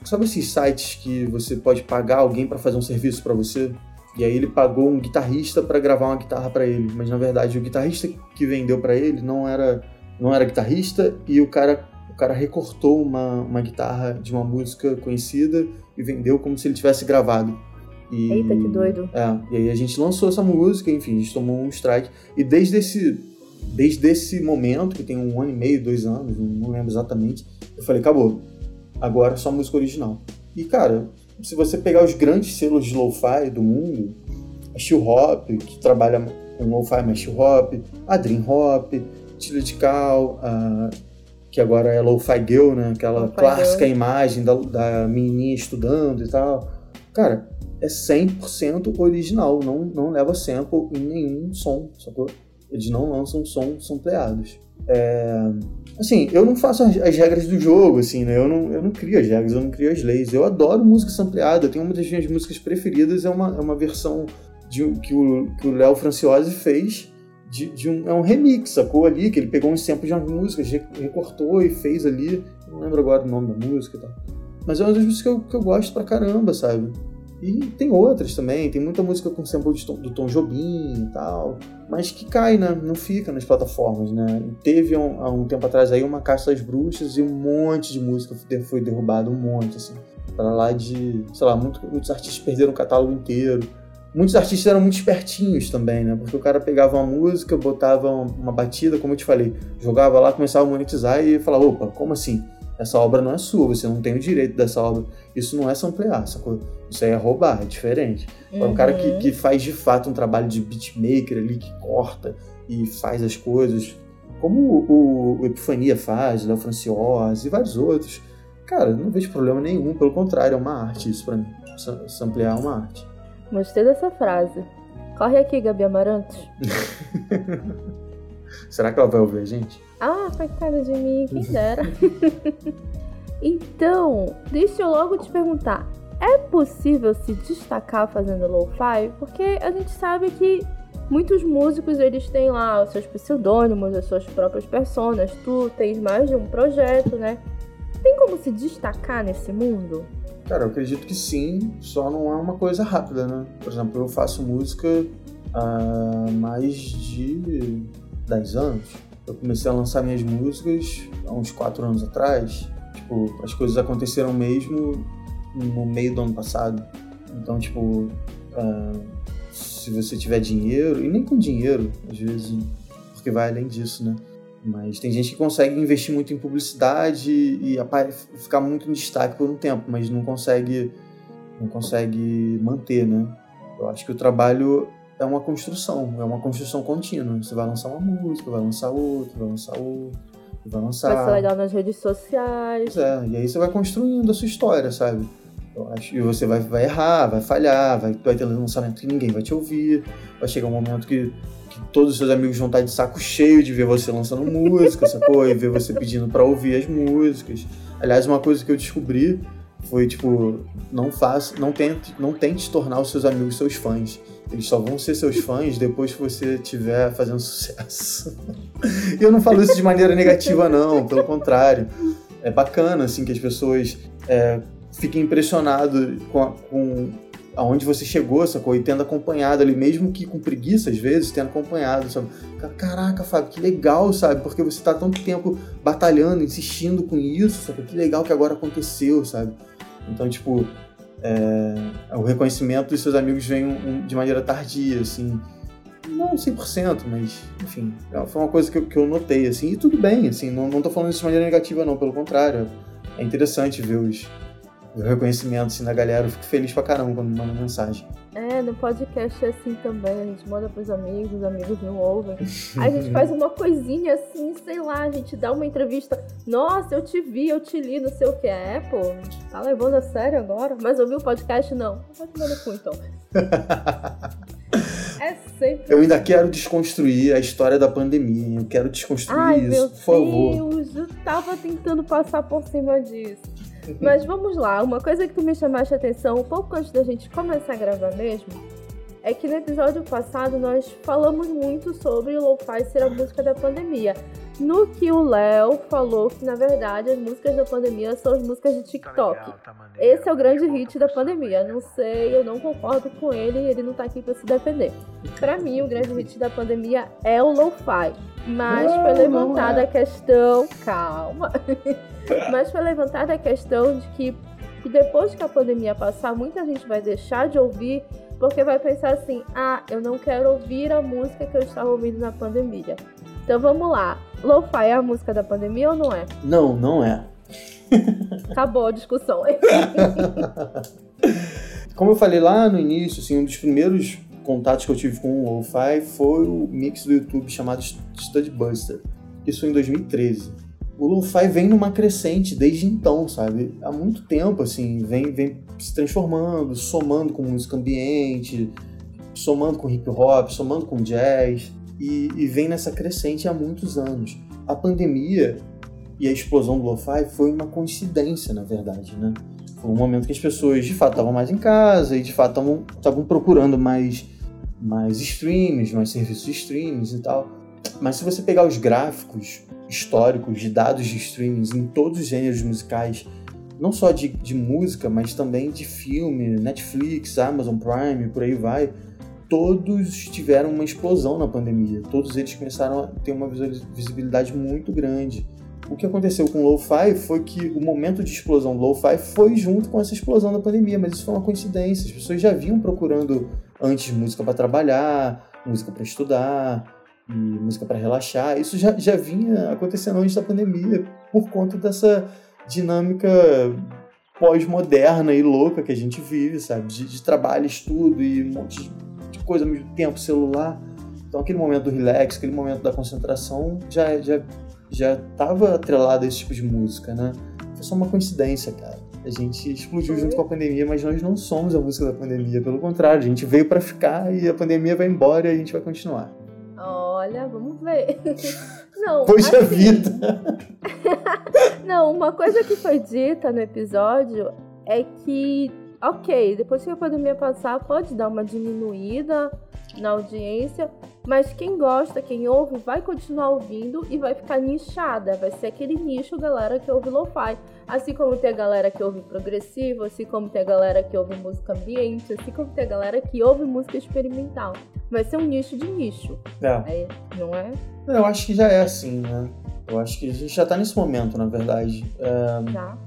Sabe esses sites que você pode pagar alguém para fazer um serviço para você? E aí ele pagou um guitarrista para gravar uma guitarra para ele, mas na verdade o guitarrista que vendeu para ele não era não era guitarrista e o cara o cara recortou uma, uma guitarra de uma música conhecida e vendeu como se ele tivesse gravado. E, Eita, que doido. É, e aí a gente lançou essa música, enfim, a gente tomou um strike. E desde esse, desde esse momento, que tem um ano e meio, dois anos, não lembro exatamente, eu falei, acabou. Agora é só música original. E, cara, se você pegar os grandes selos de lo-fi do mundo, a Chill Hop, que trabalha com lo-fi, mas Chill Hop, a Dream Hop, Tilted Cal, a que agora é Lo-Fi Girl, né? Aquela clássica imagem da, da menininha estudando e tal. Cara, é 100% original, não, não leva sample em nenhum som, sacou? Eles não lançam som sampleados. É... Assim, eu não faço as, as, regras do jogo, assim, né? Eu não, eu não crio as regras, eu não crio as leis. Eu adoro música sampleada, tenho uma das minhas músicas preferidas, é uma, é uma versão de, que o Léo Franciose fez de, de, um, é um remix, sacou ali, que ele pegou um sample de umas músicas, recortou e fez ali, não lembro agora o nome da música e tal. Mas é uma das músicas que eu, que eu gosto pra caramba, sabe? E tem outras também, tem muita música com sample tom, do Tom Jobim e tal, mas que cai, né? Não fica nas plataformas, né? Teve um, há um tempo atrás aí uma Caça das Bruxas e um monte de música foi derrubado, um monte, assim. Pra lá de, sei lá, muito, muitos artistas perderam o catálogo inteiro. Muitos artistas eram muito espertinhos também, né? Porque o cara pegava uma música, botava uma batida, como eu te falei, jogava lá, começava a monetizar e falava, opa, como assim? Essa obra não é sua, você não tem o direito dessa obra. Isso não é samplear, sacou? Isso aí é roubar, é diferente. Uhum. um cara que, uhum. que faz de fato um trabalho de beatmaker ali, que corta e faz as coisas, como o, o Epifania faz, Léo Franciose e vários outros. Cara, não vejo problema nenhum, pelo contrário, é uma arte isso pra mim. Samplear é uma arte. Gostei dessa frase. Corre aqui, Gabi Amarantos. Será que ela vai ouvir a gente? Ah, coitada de mim, quem dera. então, deixa eu logo te perguntar: é possível se destacar fazendo lo-fi? Porque a gente sabe que muitos músicos eles têm lá os seus pseudônimos, as suas próprias personas. Tu tens mais de um projeto, né? Tem como se destacar nesse mundo? Cara, eu acredito que sim, só não é uma coisa rápida, né? Por exemplo, eu faço música há mais de 10 anos. Eu comecei a lançar minhas músicas há uns 4 anos atrás. Tipo, as coisas aconteceram mesmo no meio do ano passado. Então, tipo, uh, se você tiver dinheiro, e nem com dinheiro, às vezes, porque vai além disso, né? Mas tem gente que consegue investir muito em publicidade e ficar muito em destaque por um tempo, mas não consegue, não consegue manter, né? Eu acho que o trabalho é uma construção, é uma construção contínua. Você vai lançar uma música, vai lançar outra, vai lançar outra, vai lançar. Vai ser legal nas redes sociais. É, e aí você vai construindo a sua história, sabe? Eu acho. E você vai, vai errar, vai falhar, vai, vai ter lançamento que ninguém vai te ouvir, vai chegar um momento que, que todos os seus amigos vão estar de saco cheio de ver você lançando música, sacou? E ver você pedindo para ouvir as músicas. Aliás, uma coisa que eu descobri foi tipo, não faça, não tente, não tente tornar os seus amigos seus fãs. Eles só vão ser seus fãs depois que você estiver fazendo sucesso. e eu não falo isso de maneira negativa, não, pelo contrário. É bacana, assim, que as pessoas é, fiquem impressionadas com, a, com aonde você chegou, sacou? E tendo acompanhado ali, mesmo que com preguiça às vezes, tendo acompanhado, sabe? Caraca, Fábio, que legal, sabe? Porque você tá tanto tempo batalhando, insistindo com isso, sabe? Que legal que agora aconteceu, sabe? Então, tipo, é, o reconhecimento dos seus amigos vem de maneira tardia, assim. Não 100%, mas, enfim, é, foi uma coisa que eu, que eu notei, assim. E tudo bem, assim, não, não tô falando isso de maneira negativa, não, pelo contrário. É interessante ver os, o reconhecimento assim, da galera. Eu fico feliz pra caramba quando manda mensagem. É, no podcast é assim também. A gente manda pros amigos, os amigos não ouvem. a gente faz uma coisinha assim, sei lá, a gente dá uma entrevista. Nossa, eu te vi, eu te li, não sei o que é. Pô, tá levando a sério agora? Mas ouviu o podcast? Não. Tomar no cu então. É sempre. Eu ainda quero desconstruir a história da pandemia. Eu quero desconstruir Ai, isso, meu por favor. Deus, eu tava tentando passar por cima disso. Mas vamos lá, uma coisa que tu me chamaste a atenção um pouco antes da gente começar a gravar mesmo, é que no episódio passado nós falamos muito sobre o lo-fi ser a música da pandemia. No que o Léo falou que, na verdade, as músicas da pandemia são as músicas de TikTok. Tá legal, tá Esse é o grande hit da pandemia. Não sei, eu não concordo com ele, ele não tá aqui para se defender. Para mim, o grande hit da pandemia é o lo-fi. Mas não, foi levantada é. a questão. Calma! Mas foi levantada a questão de que depois que a pandemia passar, muita gente vai deixar de ouvir porque vai pensar assim: ah, eu não quero ouvir a música que eu estava ouvindo na pandemia. Então vamos lá. Lo-fi é a música da pandemia ou não é? Não, não é. Acabou a discussão. Como eu falei lá no início, assim, um dos primeiros contatos que eu tive com o Lo-Fi foi o mix do YouTube chamado Study Buster. Isso foi em 2013. O Lo-Fi vem numa crescente desde então, sabe? Há muito tempo, assim, vem, vem se transformando, somando com música ambiente, somando com hip hop, somando com jazz, e, e vem nessa crescente há muitos anos. A pandemia e a explosão do Lo-Fi foi uma coincidência, na verdade, né? Foi um momento que as pessoas de fato estavam mais em casa e de fato estavam procurando mais mais streams, mais serviços de streams e tal. Mas se você pegar os gráficos históricos de dados de streams em todos os gêneros musicais, não só de, de música, mas também de filme, Netflix, Amazon Prime, por aí vai, todos tiveram uma explosão na pandemia. Todos eles começaram a ter uma visibilidade muito grande. O que aconteceu com o Lo-Fi foi que o momento de explosão do Lo-Fi foi junto com essa explosão da pandemia, mas isso foi uma coincidência. As pessoas já vinham procurando antes música para trabalhar, música para estudar, e música para relaxar. Isso já, já vinha acontecendo antes da pandemia por conta dessa dinâmica pós-moderna e louca que a gente vive, sabe? De, de, trabalho, estudo e um monte de coisa ao mesmo tempo, celular. Então aquele momento do relax, aquele momento da concentração já já já estava atrelado a esse tipo de música, né? Foi só uma coincidência, cara. A gente explodiu junto com a pandemia, mas nós não somos a música da pandemia. Pelo contrário, a gente veio para ficar e a pandemia vai embora e a gente vai continuar. Olha, vamos ver. Não, Poxa assim... vida! não, uma coisa que foi dita no episódio é que ok, depois que a pandemia passar, pode dar uma diminuída na audiência, mas quem gosta, quem ouve, vai continuar ouvindo e vai ficar nichada. Vai ser aquele nicho, galera, que ouve lo-fi. Assim como tem a galera que ouve progressivo, assim como tem a galera que ouve música ambiente, assim como tem a galera que ouve música experimental. Vai ser um nicho de nicho. É. é não é? Eu acho que já é assim, né? Eu acho que a gente já tá nesse momento, na verdade. É... Já.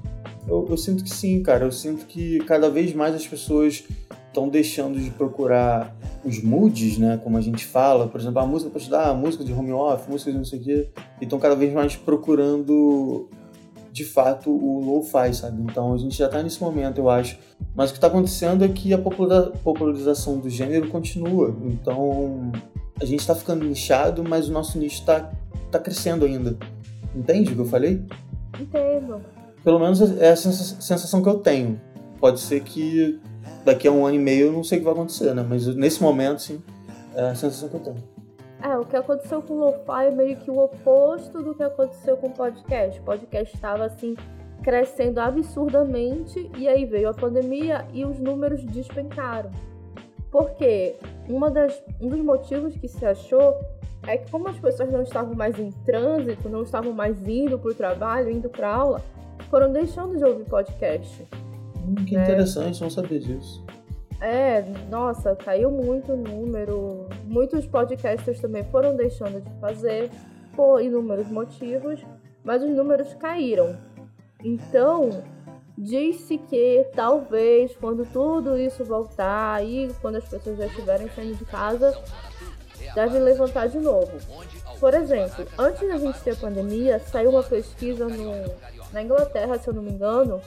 Eu, eu, sinto que sim, cara. Eu sinto que cada vez mais as pessoas estão deixando de procurar os moods, né? Como a gente fala, por exemplo, a música para estudar, a música de home office, música de não sei o quê. E estão cada vez mais procurando de fato o lo-fi, sabe? Então a gente já está nesse momento, eu acho. Mas o que está acontecendo é que a popularização do gênero continua. Então a gente está ficando nichado, mas o nosso nicho está tá crescendo ainda. Entende o que eu falei? Entendo. Pelo menos é a sensação que eu tenho. Pode ser que daqui a um ano e meio eu não sei o que vai acontecer, né? Mas nesse momento, sim, é a sensação que eu tenho. É, o que aconteceu com o Lo-Fi é meio que o oposto do que aconteceu com o podcast. O podcast estava assim crescendo absurdamente e aí veio a pandemia e os números despencaram. Porque uma das, um dos motivos que se achou é que como as pessoas não estavam mais em trânsito, não estavam mais indo para o trabalho, indo para aula, foram deixando de ouvir podcast. Hum, que né? interessante, não sabia disso. É, nossa, caiu muito o número. Muitos podcasters também foram deixando de fazer por inúmeros motivos, mas os números caíram. Então, diz-se que talvez quando tudo isso voltar e quando as pessoas já estiverem saindo de casa, devem levantar de novo. Por exemplo, antes da gente ter a pandemia, saiu uma pesquisa no, na Inglaterra, se eu não me engano,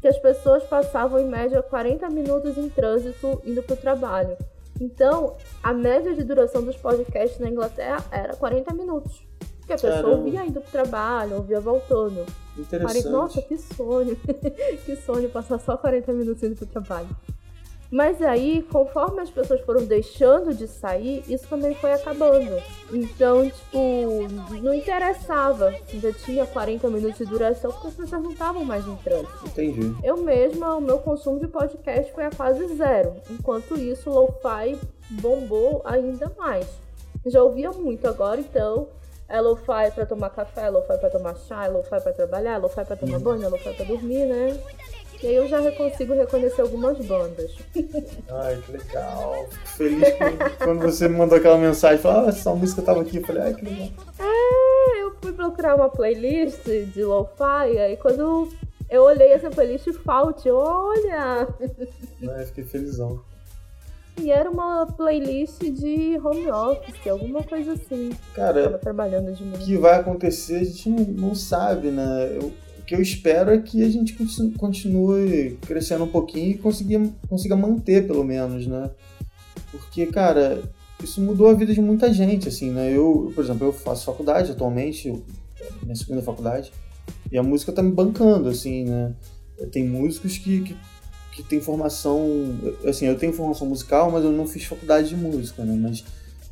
que as pessoas passavam em média 40 minutos em trânsito indo para o trabalho. Então, a média de duração dos podcasts na Inglaterra era 40 minutos. Porque a pessoa Caramba. ouvia indo pro trabalho, ouvia voltando. Interessante. Nossa, que sonho. que sonho passar só 40 minutos indo pro trabalho. Mas aí, conforme as pessoas foram deixando de sair, isso também foi acabando. Então, tipo, não interessava se já tinha 40 minutos de duração, porque as pessoas não estavam mais em trânsito. Entendi. Eu mesma, o meu consumo de podcast foi a quase zero. Enquanto isso, o lo-fi bombou ainda mais. Já ouvia muito agora, então é lo-fi pra tomar café, lo-fi pra tomar chá, lo-fi pra trabalhar, lo-fi pra tomar uhum. banho, lo-fi pra dormir, né? E aí eu já consigo reconhecer algumas bandas. Ai, que legal. Feliz quando você me mandou aquela mensagem. Falou, ah, essa música tava aqui. Eu falei, ai, que legal. É, eu fui procurar uma playlist de lo-fi. Aí quando eu olhei essa playlist, Fault, olha! Ai, fiquei felizão. E era uma playlist de home office, alguma coisa assim. Cara, eu tava trabalhando de O que vai acontecer a gente não sabe, né? Eu que eu espero é que a gente continue crescendo um pouquinho e consiga, consiga manter, pelo menos, né? Porque, cara, isso mudou a vida de muita gente, assim, né? Eu, por exemplo, eu faço faculdade atualmente, minha segunda faculdade, e a música tá me bancando, assim, né? Tem músicos que, que, que têm formação... Assim, eu tenho formação musical, mas eu não fiz faculdade de música, né? Mas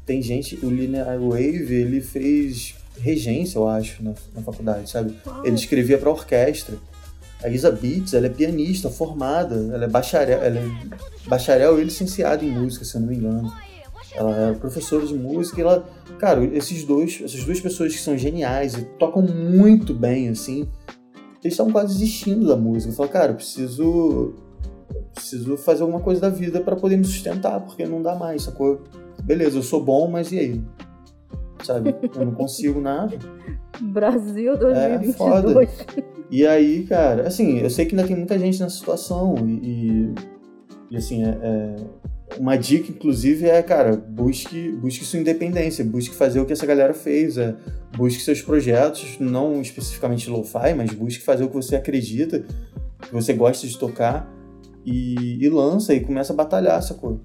tem gente... O Linear Wave, ele fez regência, eu acho, na, na faculdade, sabe? Uau. Ele escrevia para orquestra. A Isa Beats, ela é pianista formada, ela é bacharel, ela é bacharel e licenciada em música, se eu não me engano. Ela é professora de música e ela, cara, esses dois, essas duas pessoas que são geniais e tocam muito bem, assim, eles estavam quase desistindo da música. Eu falo, cara, eu preciso, preciso fazer alguma coisa da vida para poder me sustentar, porque não dá mais, sacou? Beleza, eu sou bom, mas e aí? sabe? Eu não consigo nada. Brasil 2022. É foda. E aí, cara, assim, eu sei que ainda tem muita gente nessa situação e, e assim, é, é, uma dica, inclusive, é, cara, busque, busque sua independência, busque fazer o que essa galera fez, é, busque seus projetos, não especificamente lo-fi, mas busque fazer o que você acredita, que você gosta de tocar e, e lança e começa a batalhar, sacou?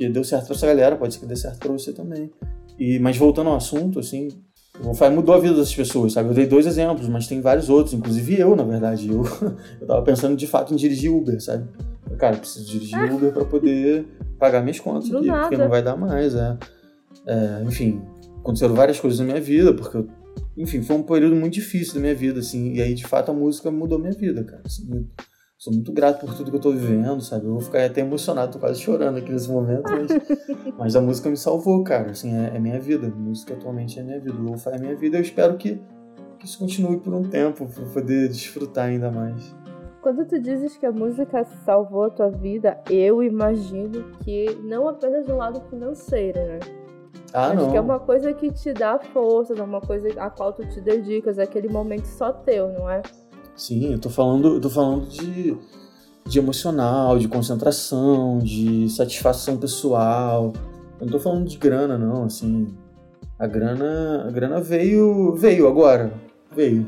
Porque deu certo pra essa galera, pode ser que dê certo pra você também. E, mas voltando ao assunto, assim, o Wi-Fi mudou a vida das pessoas, sabe? Eu dei dois exemplos, mas tem vários outros, inclusive eu, na verdade. Eu, eu tava pensando de fato em dirigir Uber, sabe? Cara, eu preciso dirigir ah. Uber para poder pagar minhas contas aqui, porque não vai dar mais, é. é. Enfim, aconteceram várias coisas na minha vida, porque eu, enfim, foi um período muito difícil da minha vida, assim, e aí de fato a música mudou minha vida, cara. Assim, sou muito grato por tudo que eu tô vivendo, sabe? Eu vou ficar até emocionado, tô quase chorando aqui nesse momento, mas, mas a música me salvou, cara. Assim, é, é minha vida. A música atualmente é minha vida. O lo-fi é minha vida. Eu espero que, que isso continue por um tempo, pra poder desfrutar ainda mais. Quando tu dizes que a música salvou a tua vida, eu imagino que não apenas do lado financeiro, né? Ah, Acho não. que é uma coisa que te dá força, é uma coisa a qual tu te dedicas, é aquele momento só teu, não é? Sim, eu tô falando, eu tô falando de, de emocional, de concentração, de satisfação pessoal. Eu não tô falando de grana, não, assim. A grana, a grana veio, veio agora, veio.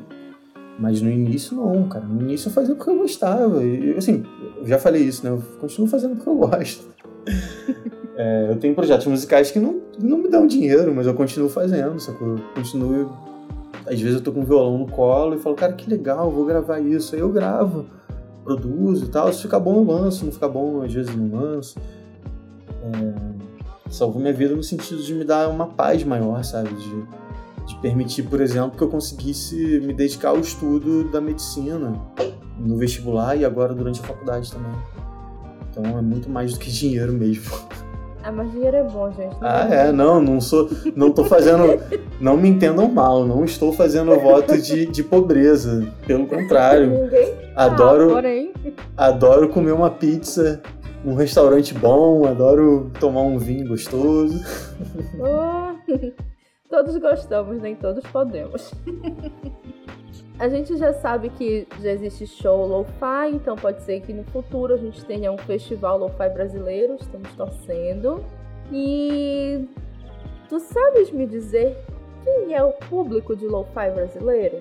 Mas no início não, cara. No início eu fazia porque eu gostava. E, assim, eu já falei isso, né? Eu continuo fazendo porque eu gosto. É, eu tenho projetos musicais que não, não me dão dinheiro, mas eu continuo fazendo, sacou? Eu continuo. Às vezes eu tô com um violão no colo e falo, cara, que legal, vou gravar isso. Aí eu gravo, produzo e tal. Se ficar bom, eu lanço. Se não ficar bom, às vezes não lanço. É, salvou minha vida no sentido de me dar uma paz maior, sabe? De, de permitir, por exemplo, que eu conseguisse me dedicar ao estudo da medicina no vestibular e agora durante a faculdade também. Então é muito mais do que dinheiro mesmo. Ah, mas dinheiro é bom, gente. Não Ah, é, não, não sou, não tô fazendo, não me entendam mal, não estou fazendo voto de, de pobreza, pelo contrário, Ninguém adoro, Ah, porém. adoro comer uma pizza num restaurante bom, adoro tomar um vinho gostoso. Oh, todos gostamos, nem todos podemos. A gente já sabe que já existe show lo-fi, então pode ser que no futuro a gente tenha um festival lo-fi brasileiro, estamos torcendo. E tu sabes me dizer quem é o público de lo-fi brasileiro?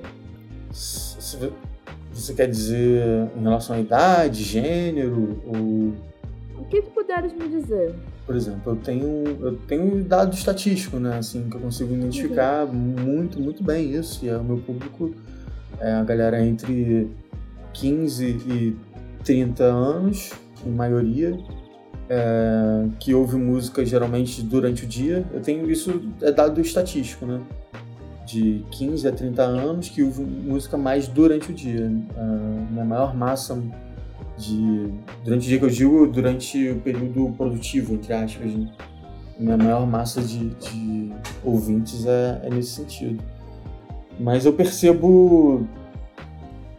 Você quer dizer em relação à idade, gênero, ou, O que tu puderes me dizer? por exemplo, eu tenho, eu tenho dado estatístico, né, assim, que eu consigo identificar muito, muito bem isso, e é o meu público é a galera entre 15 e 30 anos, em maioria, é, que ouve música geralmente durante o dia. Eu tenho isso é dado estatístico, né? De 15 a 30 anos que ouve música mais durante o dia. A minha maior massa de durante o dia que eu digo durante o período produtivo, entre aspas, né? minha maior massa de, de ouvintes é, é nesse sentido. Mas eu percebo.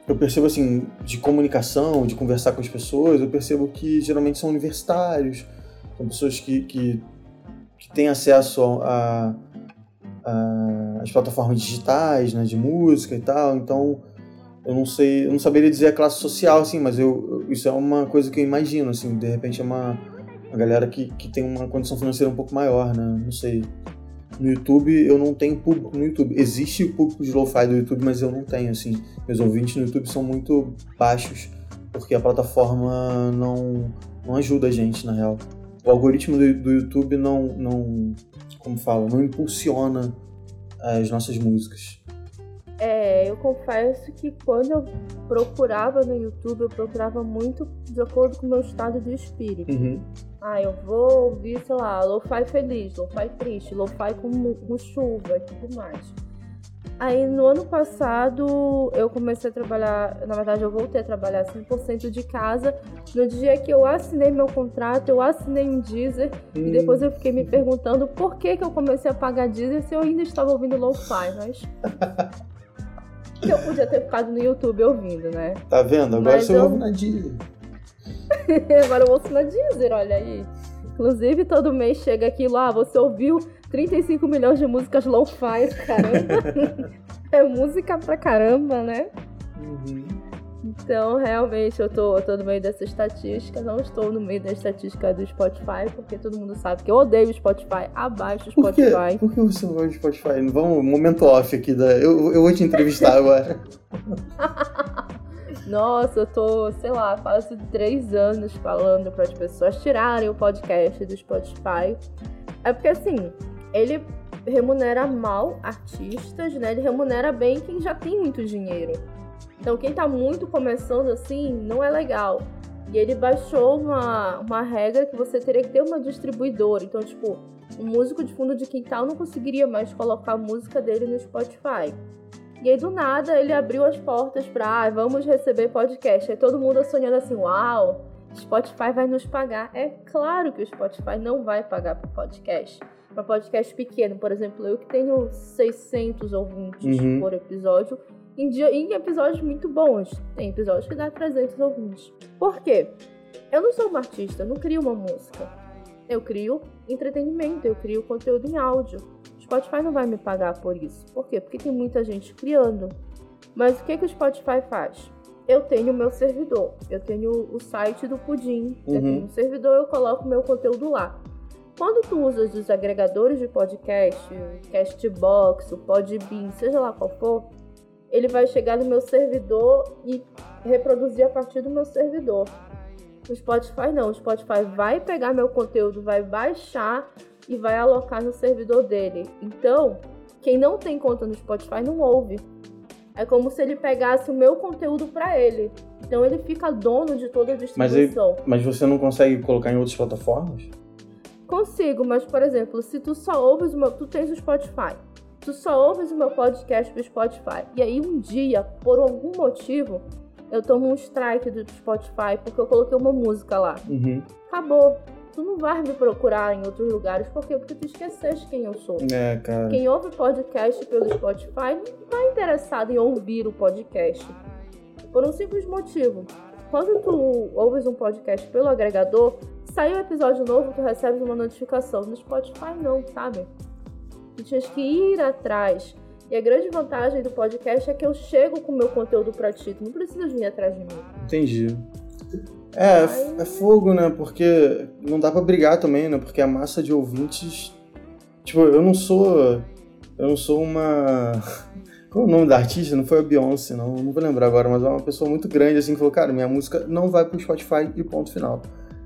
Eu percebo assim, de comunicação, de conversar com as pessoas, eu percebo que geralmente são universitários, são pessoas que, que, que têm acesso a, a, às plataformas digitais, né, de música e tal, então eu não sei, eu não saberia dizer a classe social, assim, mas eu- isso é uma coisa que eu imagino, assim, de repente é uma, uma galera que, que tem uma condição financeira um pouco maior, né, não sei. No YouTube eu não tenho público no YouTube. Existe o público de lo-fi do YouTube, mas eu não tenho, assim. Meus ouvintes no YouTube são muito baixos, porque a plataforma não, não ajuda a gente, na real. O algoritmo do, do YouTube não, não, como fala, não impulsiona as nossas músicas. É, eu confesso que quando eu procurava no YouTube, eu procurava muito de acordo com o meu estado de espírito. Ah, eu vou ouvir, sei lá, lo-fi feliz, lo-fi triste, lo-fi com, com chuva e tudo mais. Aí no ano passado eu comecei a trabalhar, na verdade eu voltei a trabalhar 100% de casa. No dia que eu assinei meu contrato, eu assinei um Deezer e depois eu fiquei me perguntando por que, que eu comecei a pagar Deezer se eu ainda estava ouvindo lo-fi, mas. que eu podia ter ficado no YouTube ouvindo, né? Tá vendo? Agora Mas você eu- ouve na Deezer. Agora eu ouço na Deezer, olha aí. Inclusive, todo mês chega aquilo, ah, você ouviu 35 milhões de músicas lo-fi, caramba. é música pra caramba, né? Então, realmente, eu tô, eu tô no meio dessa estatística. Não estou no meio da estatística do Spotify, porque todo mundo sabe que eu odeio o Spotify. Abaixo o Por quê? Spotify. Por que você não gosta de Spotify? Vamos, momento off aqui. Da... Eu, eu vou te entrevistar agora. Nossa, eu tô, sei lá, quase três anos falando para as pessoas tirarem o podcast do Spotify. É porque assim, ele remunera mal artistas, né? Ele remunera bem quem já tem muito dinheiro. Então quem tá muito começando assim, não é legal. E ele baixou uma, uma regra que você teria que ter uma distribuidora. Então, tipo, um músico de fundo de quintal não conseguiria mais colocar a música dele no Spotify. E aí, do nada, ele abriu as portas pra, ah, vamos receber podcast. Aí todo mundo sonhando assim, uau, Spotify vai nos pagar. É claro que o Spotify não vai pagar por podcast. Para podcast pequeno, por exemplo, eu que tenho 600 ouvintes Uhum. por episódio, em, dia, em episódios muito bons. Tem episódios que dá 300 ouvintes. Por quê? Eu não sou uma artista, eu não crio uma música. Eu crio entretenimento, eu crio conteúdo em áudio. Spotify não vai me pagar por isso. Por quê? Porque tem muita gente criando. Mas o que, que o Spotify faz? Eu tenho o meu servidor, eu tenho o site do Pudim, eu Uhum. tenho um servidor, eu coloco meu conteúdo lá. Quando tu usas os agregadores de podcast, o Castbox, o Podbean, seja lá qual for, ele vai chegar no meu servidor e reproduzir a partir do meu servidor. O Spotify não, o Spotify vai pegar meu conteúdo, vai baixar e vai alocar no servidor dele. Então, quem não tem conta no Spotify não ouve. É como se ele pegasse o meu conteúdo para ele. Então ele fica dono de toda a Mas ele- distribuição. Mas você não consegue colocar em outras plataformas? Consigo, mas por exemplo, se tu só ouves o meu. Tu tens o Spotify. Tu só ouves o meu podcast do Spotify. E aí um dia, por algum motivo, eu tomo um strike do Spotify porque eu coloquei uma música lá. Uhum. Acabou. Tu não vai me procurar em outros lugares. Por quê? Porque tu esqueceste quem eu sou. É, cara. Quem ouve podcast pelo Spotify não tá interessado em ouvir o podcast. Por um simples motivo. Quando tu ouves um podcast pelo agregador, sai um episódio novo, tu recebes uma notificação. No Spotify não, sabe? Tu tinhas que ir atrás. E a grande vantagem do podcast é que eu chego com o meu conteúdo pra ti. Tu não precisa vir atrás de mim. Entendi. É, é, é fogo, né? Porque não dá pra brigar também, né? Porque a massa de ouvintes. Tipo, eu não sou. Eu não sou uma. Qual é o nome da artista? Não foi a Beyoncé, não. Não vou lembrar agora, mas é uma pessoa muito grande assim que falou: Cara, minha música não vai pro Spotify e ponto final.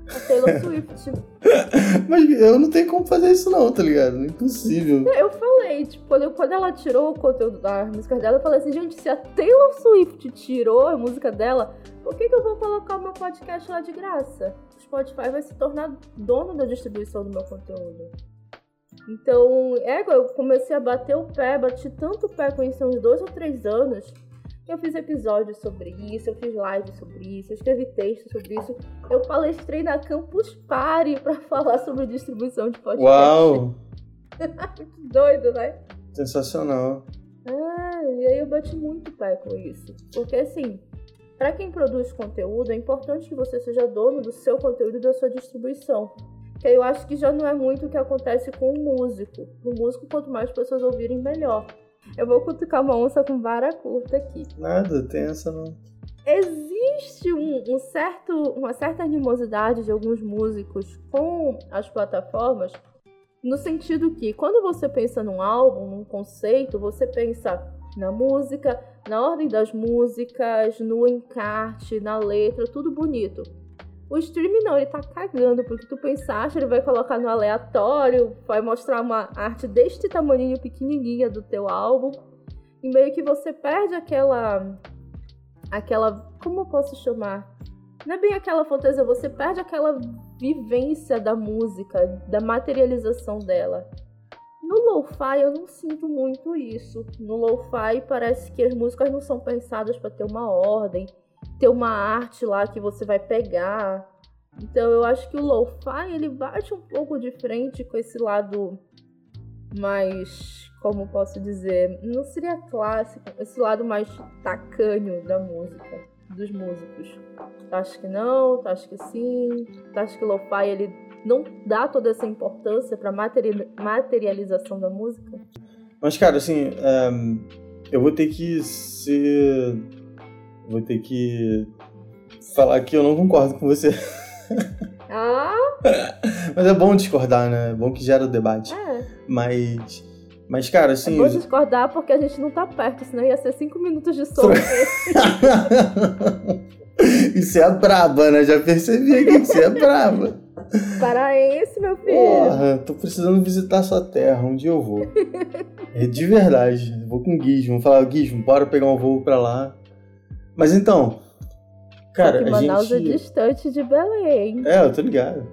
A Taylor Swift. Mas eu não tenho como fazer isso, não, tá ligado? Impossível. Eu falei, tipo, quando, quando ela tirou o conteúdo da música dela, eu falei assim, gente, se a Taylor Swift tirou a música dela, por que, que eu vou colocar o meu podcast lá de graça? O Spotify vai se tornar dono da distribuição do meu conteúdo. Então, é, eu comecei a bater o pé, bati tanto o pé com isso há uns dois ou três anos. Eu fiz episódios sobre isso, eu fiz lives sobre isso, eu escrevi textos sobre isso. Eu palestrei na Campus Party pra falar sobre distribuição de podcast. Uau! Muito doido, né? Sensacional. Ah, e aí eu bati muito pé com isso. Porque assim, pra quem produz conteúdo, é importante que você seja dono do seu conteúdo e da sua distribuição. Que eu acho que já não é muito o que acontece com o músico. O músico, quanto mais pessoas ouvirem, melhor. Eu vou cutucar uma onça com vara curta aqui. Nada, tem essa não. Existe um, um certo, uma certa animosidade de alguns músicos com as plataformas, no sentido que quando você pensa num álbum, num conceito, você pensa na música, na ordem das músicas, no encarte, na letra, tudo bonito. O streaming não, ele tá cagando, porque tu pensaste, ele vai colocar no aleatório, vai mostrar uma arte deste tamaninho pequenininha do teu álbum, e meio que você perde aquela aquela. Como eu posso chamar? Não é bem aquela fantasia, você perde aquela vivência da música, da materialização dela. No lo-fi eu não sinto muito isso. No lo-fi parece que as músicas não são pensadas para ter uma ordem, ter uma arte lá que você vai pegar. Então eu acho que o lo-fi ele bate um pouco de frente com esse lado mais, como posso dizer, não seria clássico, esse lado mais tacanho da música, dos músicos. Tu acha que não? Tu acha que sim? Tu acha que o lo-fi ele não dá toda essa importância para materialização da música? Mas, cara, assim, é, eu vou ter que ser. Vou ter que falar que eu não concordo com você. Ah, Mas é bom discordar, né? É bom que gera o debate. é. Mas. Mas, cara, É assim. bom discordar porque a gente não tá perto, senão ia ser cinco minutos de som. Isso é braba, né? Já percebi que você é braba. Paraense, meu filho. Porra, tô precisando visitar sua terra. Um dia eu vou. É de verdade. Vou com o. Vou falar, Gizmo, bora pegar um voo pra lá. Mas então. Cara, Só que Manaus é gente. distante de Belém. É, eu tô ligado.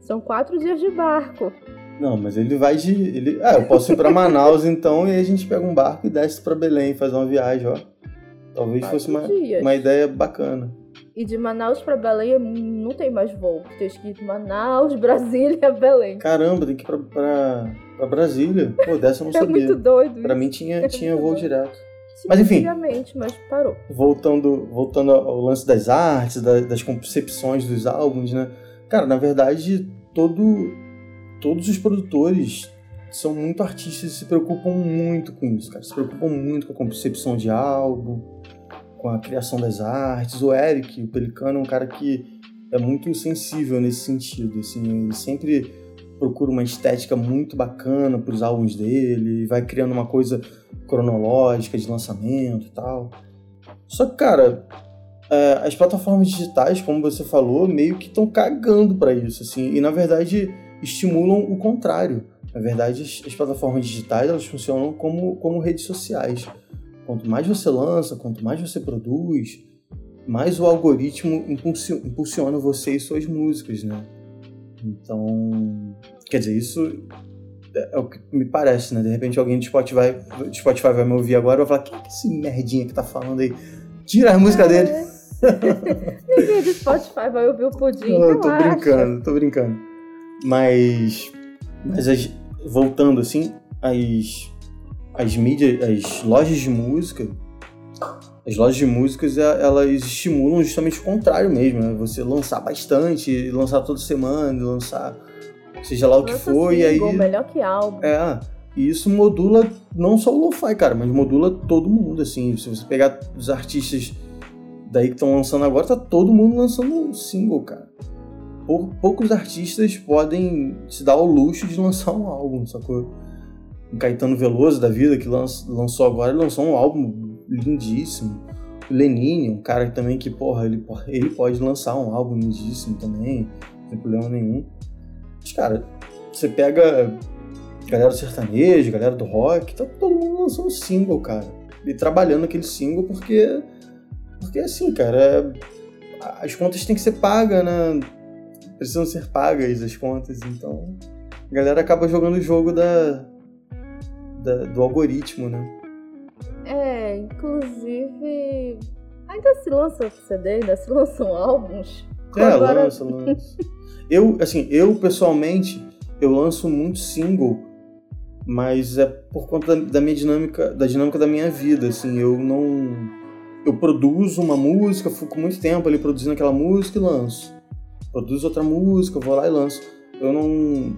São quatro dias de barco. Não, mas ele vai de. Ele... Ah, eu posso ir pra Manaus então, e aí a gente pega um barco e desce pra Belém, faz uma viagem, ó. Talvez Quatro fosse uma, dias. uma ideia bacana. E de Manaus pra Belém não tem mais voo. Tem escrito Manaus, Brasília, Belém. Caramba, tem que ir pra, pra, pra Brasília. Pô, dessa eu não É sabia. muito doido. Pra isso. mim tinha, É tinha voo doido. direto. Tinha Mas enfim. Antigamente, mas parou. voltando, voltando ao lance das artes, da- das concepções dos álbuns, né? Cara, na verdade, todo, todos os produtores são muito artistas e se preocupam muito com isso, cara. Se preocupam muito com a concepção de álbum, com a criação das artes. O Eric, o Pelicano, é um cara que é muito sensível nesse sentido, assim. Ele sempre procura uma estética muito bacana para os álbuns dele, vai criando uma coisa cronológica de lançamento e tal. Só que, cara, é, as plataformas digitais, como você falou, meio que estão cagando para isso, assim, e na verdade estimulam o contrário. Na verdade, as, as plataformas digitais elas funcionam como, como redes sociais. Quanto mais você lança, quanto mais você produz, mais o algoritmo impulsi- impulsiona você e suas músicas, né? Então, quer dizer, isso é o que me parece, né? De repente alguém do Spotify, do Spotify vai me ouvir agora e vai falar: quem é esse merdinha que tá falando aí? Tira a música dele. É. Ninguém do Spotify vai ouvir o pudim. Não, eu tô brincando, tô brincando. Mas, mas as- voltando assim, as, as mídias, as lojas de música, as lojas de músicas, eh, elas estimulam justamente o contrário mesmo, né? Você lançar bastante, lançar toda semana, lançar seja lá o que for, e aí... single, melhor que álbum. É, e isso modula não só o lo-fi, cara, mas modula todo mundo, assim. Se você pegar os artistas daí que estão lançando agora, tá todo mundo lançando um single, cara. Pou- Poucos artistas podem se dar ao luxo de lançar um álbum, sacou? Caetano Veloso da vida, que lanç- lançou agora, lançou um álbum lindíssimo. Lenine, um cara também que, porra, ele, ele pode lançar um álbum lindíssimo também, tem problema nenhum. Mas, cara, você pega galera do sertanejo, galera do rock, tá todo mundo lançando single, cara. E trabalhando aquele single porque. Porque assim, cara, é- as contas têm que ser pagas, né? Precisam ser pagas as contas, então. A galera acaba jogando o jogo da, da- do algoritmo, né? É, inclusive. Ainda se lançam CD, ainda se lançam álbuns. É, Agora- lança, lança. Eu, assim, eu pessoalmente, eu lanço muito single, mas é por conta da, da minha dinâmica, da dinâmica da minha vida, assim, eu não... Eu produzo uma música, fico muito tempo ali produzindo aquela música e lanço. Produzo outra música, vou lá e lanço. Eu não...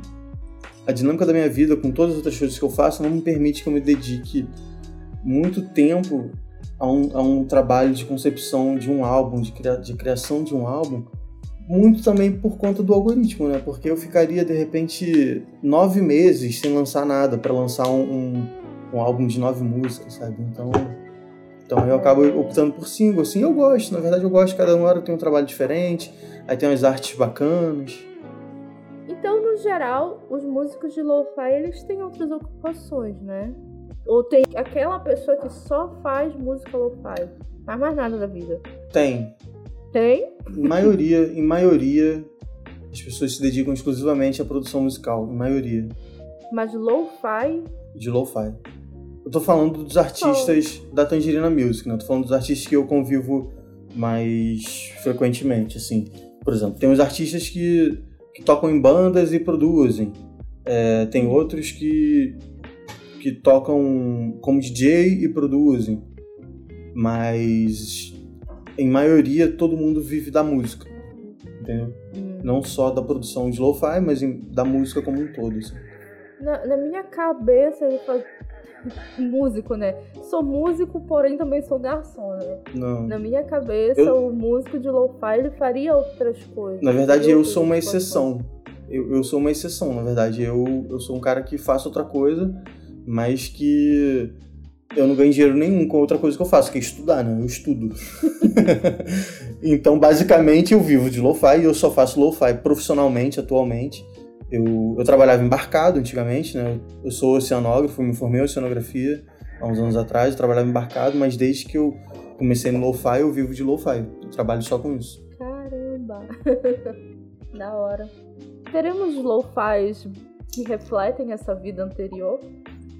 A dinâmica da minha vida, com todas as outras coisas que eu faço, não me permite que eu me dedique muito tempo a um, a um trabalho de concepção de um álbum, de, cria, de criação de um álbum, muito também por conta do algoritmo, né? Porque eu ficaria, de repente, nove meses sem lançar nada para lançar um, um, um álbum de nove músicas, sabe? Então, então eu acabo optando por single. Assim, eu gosto, na verdade eu gosto. Cada hora tem um trabalho diferente, aí tem umas artes bacanas. Geral, os músicos de lo-fi, eles têm outras ocupações, né? Ou tem aquela pessoa que só faz música lo-fi. Faz mais nada da vida. Tem. Tem? Em maioria, em maioria, as pessoas se dedicam exclusivamente à produção musical. Em maioria. Mas lo-fi de lo-fi. Eu tô falando dos artistas da Tangerina Music, né? Eu tô falando dos artistas que eu convivo mais frequentemente, assim. Por exemplo, tem os artistas que, que tocam em bandas e produzem. É, tem outros que, que tocam como DJ e produzem. Mas, em maioria, todo mundo vive da música. Entendeu? hum, Não só da produção de lo-fi, mas da música como um todo. assim. Na, na minha cabeça. músico, né? Sou músico, porém também sou garçom, né? Não. Na minha cabeça, Eu- o músico de lo-fi ele faria outras coisas. Na verdade, eu Outras sou uma exceção. Eu, eu sou uma exceção, na verdade. Eu, eu sou um cara que faço outra coisa, mas que eu não ganho dinheiro nenhum com outra coisa que eu faço, que é estudar, né? Eu estudo. então, basicamente, eu vivo de lo-fi e eu só faço lo-fi profissionalmente atualmente. Eu, eu trabalhava embarcado antigamente, né? Eu sou oceanógrafo, me formei em oceanografia há uns anos atrás, eu trabalhava embarcado, mas desde que eu comecei no lo-fi, eu vivo de lo-fi. Eu trabalho só com isso. Caramba! da hora. Teremos lo-fis que refletem essa vida anterior?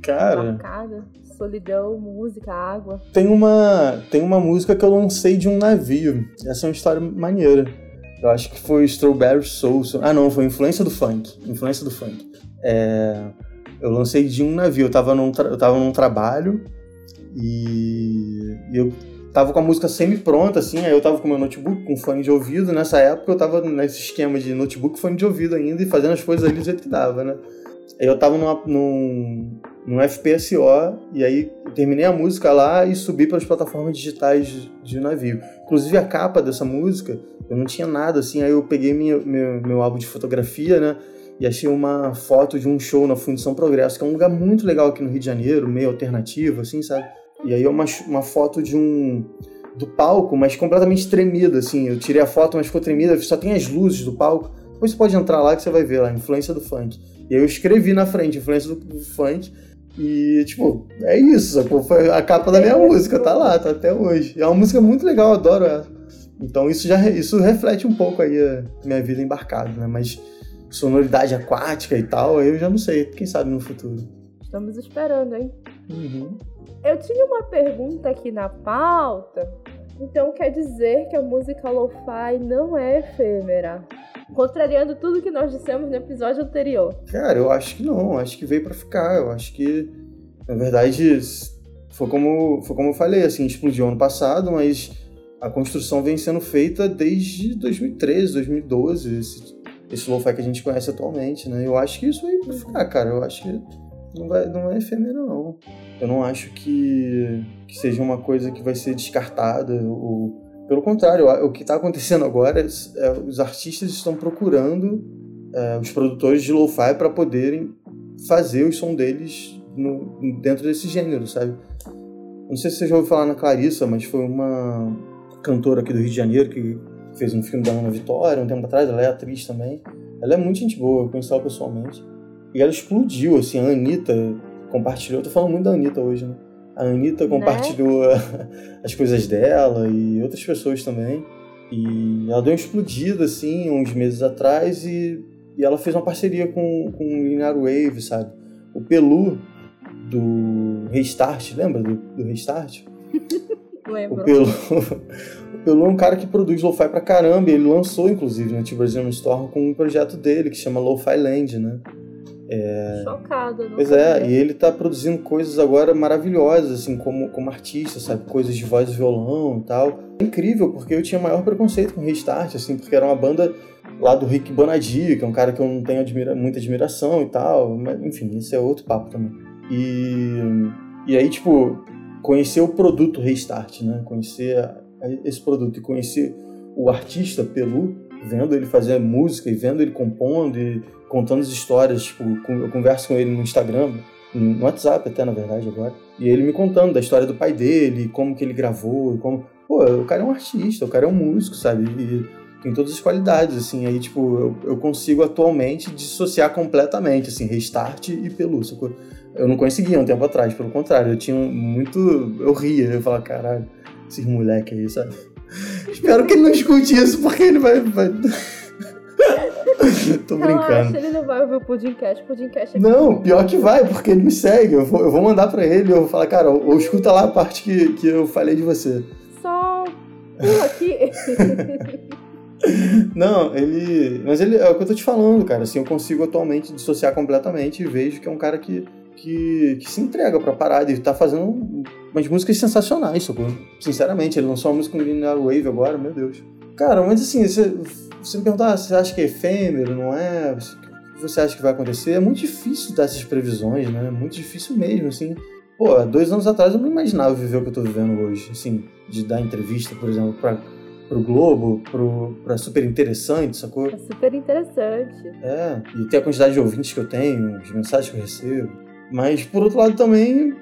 Cara. Marcada, solidão, música, água. Tem uma, tem uma música que eu lancei de um navio. Essa é uma história maneira. Eu acho que foi Strawberry Soul. Ah, não, foi influência do funk. Influência do funk. É, eu lancei de um navio. Eu tava num, eu tava num trabalho e eu tava com a música semi-pronta, assim, aí eu tava com meu notebook, com fone de ouvido. Nessa época eu tava nesse esquema de notebook, fone de ouvido ainda e fazendo as coisas ali do jeito que dava, né? Eu tava numa, num, num FPSO e aí terminei a música lá e subi para as plataformas digitais de, de navio. Inclusive a capa dessa música, eu não tinha nada assim, aí eu peguei minha, meu, meu álbum de fotografia, né? E achei uma foto de um show na Fundição Progresso, que é um lugar muito legal aqui no Rio de Janeiro, meio alternativo, assim, sabe? E aí é uma, uma foto de um do palco, mas completamente tremida, assim. Eu tirei a foto, mas ficou tremida, só tem as luzes do palco. Depois você pode entrar lá que você vai ver lá, influência do funk. E aí eu escrevi na frente, influência do, funk. E, tipo, é isso, sacou? Foi a capa da minha música, tá lá, tá até hoje. É uma música muito legal, eu adoro ela. Então isso já isso reflete um pouco aí a minha vida embarcada, né? Mas sonoridade aquática e tal, eu já não sei, quem sabe no futuro. Estamos esperando, hein? Uhum. Eu tinha uma pergunta aqui na pauta. Então quer dizer que a música lo-fi não é efêmera? Contrariando tudo que nós dissemos no episódio anterior. Cara, eu acho que não. Acho que veio para ficar. Eu acho que, na verdade, foi como, foi como eu falei, assim, explodiu ano passado, mas a construção vem sendo feita desde 2013, 2012, esse, esse lo-fi que a gente conhece atualmente, né? Eu acho que isso veio pra ficar, cara. Eu acho que não, vai, não é efêmero, não. Eu não acho que, que seja uma coisa que vai ser descartada. Ou, pelo contrário, o que está acontecendo agora é, é, os artistas estão procurando é, os produtores de lo-fi para poderem fazer o som deles no, dentro desse gênero, sabe? Não sei se você já ouviu falar na Clarissa, mas foi uma cantora aqui do Rio de Janeiro que fez um filme da Ana Vitória um tempo atrás, ela é atriz também. Ela é muito gente boa, eu conheci ela pessoalmente. E ela explodiu, assim, a Anitta compartilhou. Eu tô falando muito da Anitta hoje, né? A Anitta compartilhou né? as coisas dela e outras pessoas também. E ela deu uma explodida, assim, uns meses atrás e, e ela fez uma parceria com, com o Linear Wave, sabe? O Pelu do Restart, lembra do, do Restart? Lembro. O Pelu, o Pelu é um cara que produz lo-fi pra caramba. Ele lançou, inclusive, no Tio Brasil Store com um projeto dele que chama Lo-Fi Land, né? É... Chocada, Pois é, e ele tá produzindo coisas agora maravilhosas, assim, como, como artista, sabe? Coisas de voz e violão e tal. É incrível, porque eu tinha maior preconceito com Restart, assim, porque era uma banda lá do Rick Bonadio, que é um cara que eu não tenho admira muita admiração e tal. Mas, enfim, isso é outro papo também. E, e aí, tipo, conhecer o produto Restart, né? Conhecer esse produto e conhecer o artista Pelu, vendo ele fazer música e vendo ele compondo e contando as histórias. Tipo, eu converso com ele no Instagram, no WhatsApp até, na verdade, agora. E ele me contando da história do pai dele, como que ele gravou, como... Pô, o cara é um artista, o cara é um músico, sabe? E tem todas as qualidades, assim. Aí, tipo, eu, eu consigo atualmente dissociar completamente, assim, Restart e Pelúcia. Eu não conseguia um tempo atrás, pelo contrário. Eu tinha muito... Eu ria, eu falava, caralho, esses moleque aí, sabe? Espero que ele não escute isso, porque ele vai... vai... Tô brincando. Relaxa, ele não vai ouvir o Pudimcast, o Pudimcast é Não, pior que vai, porque ele me segue. Eu vou, eu vou mandar pra ele, eu vou falar, cara, ou, ou escuta lá a parte que, que eu falei de você. Só pula aqui. Não, ele. Mas ele é o que eu tô te falando, cara. Assim, eu consigo atualmente dissociar completamente e vejo que é um cara que, que, que se entrega pra parada e tá fazendo umas músicas sensacionais, socorro. Sinceramente, ele lançou uma música no Linear Wave agora, meu Deus. Cara, mas assim, você, você me perguntar, ah, você acha que é efêmero, não é? O que você acha que vai acontecer? É muito difícil dar essas previsões, né? É muito difícil mesmo, assim. Pô, dois anos atrás eu não imaginava viver o que eu tô vivendo hoje, assim, de dar entrevista, por exemplo, pra, pro Globo, pro, pra Super Interessante, sacou? É super interessante. É, e ter a quantidade de ouvintes que eu tenho, as mensagens que eu recebo. Mas, por outro lado, também,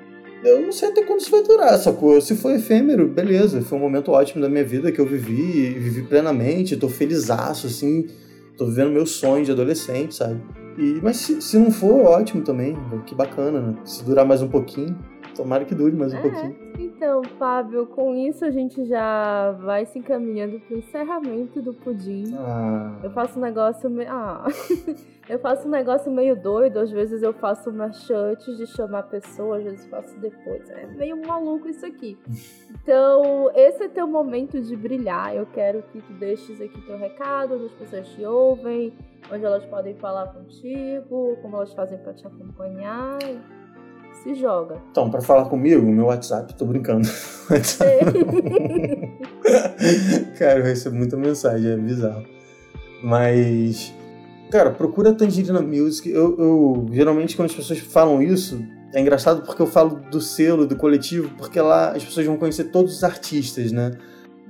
eu não sei até quando isso vai durar, sacou? Se for efêmero, beleza, foi um momento ótimo da minha vida que eu vivi, vivi plenamente, tô felizaço, assim, tô vivendo meu sonho de adolescente, sabe? E, mas se, se não for, ótimo também, que bacana, né? Se durar mais um pouquinho, tomara que dure mais um É. pouquinho. Então, Fábio, com isso a gente já vai se encaminhando pro encerramento do pudim. Ah, Eu faço um negócio meio. Ah. eu faço um negócio meio doido. Às vezes eu faço uma antes de chamar pessoas, às vezes faço depois. É meio maluco isso aqui. Então, esse é teu momento de brilhar. Eu quero que tu deixes aqui teu recado, onde as pessoas te ouvem, onde elas podem falar contigo, como elas fazem pra te acompanhar. Se joga. então, pra falar comigo, meu WhatsApp, tô brincando. cara, eu recebo muita mensagem, é bizarro. Mas, cara, procura Tangerina Music. Eu, eu- geralmente, quando as pessoas falam isso, é engraçado porque eu falo do selo, do coletivo, porque lá as pessoas vão conhecer todos os artistas, né?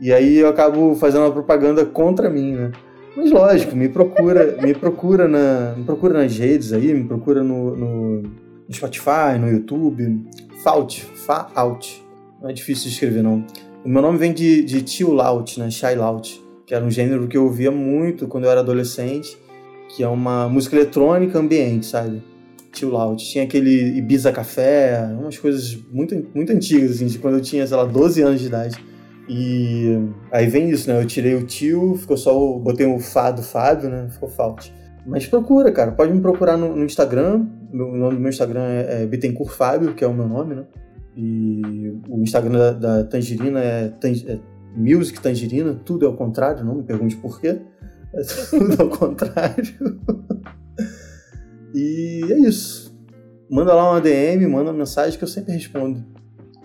E aí eu acabo fazendo uma propaganda contra mim, né? Mas lógico, me procura, me procura na, me procura nas redes aí, me procura no, no, no Spotify, no YouTube. Fault, Fa-out. Não é difícil de escrever, não. O meu nome vem de, de chill out, né? Shy out, que era um gênero que eu ouvia muito quando eu era adolescente, que é uma música eletrônica ambiente, sabe? Chill out. Tinha aquele Ibiza Café, umas coisas muito, muito antigas, assim, de quando eu tinha, sei lá, 12 anos de idade. E aí vem isso, né? Eu tirei o tio, ficou só o. Botei o Fá do Fábio, né? Ficou Fault. Mas procura, cara. Pode me procurar no, no Instagram. O nome do meu Instagram é, é Bittencourt Fábio, que é o meu nome, né? E o Instagram da, da Tangerina é, Tan- é Music Tangerina. Tudo é ao contrário, não me pergunte por quê. É tudo ao contrário. E é isso. Manda lá uma DM, manda uma mensagem que eu sempre respondo.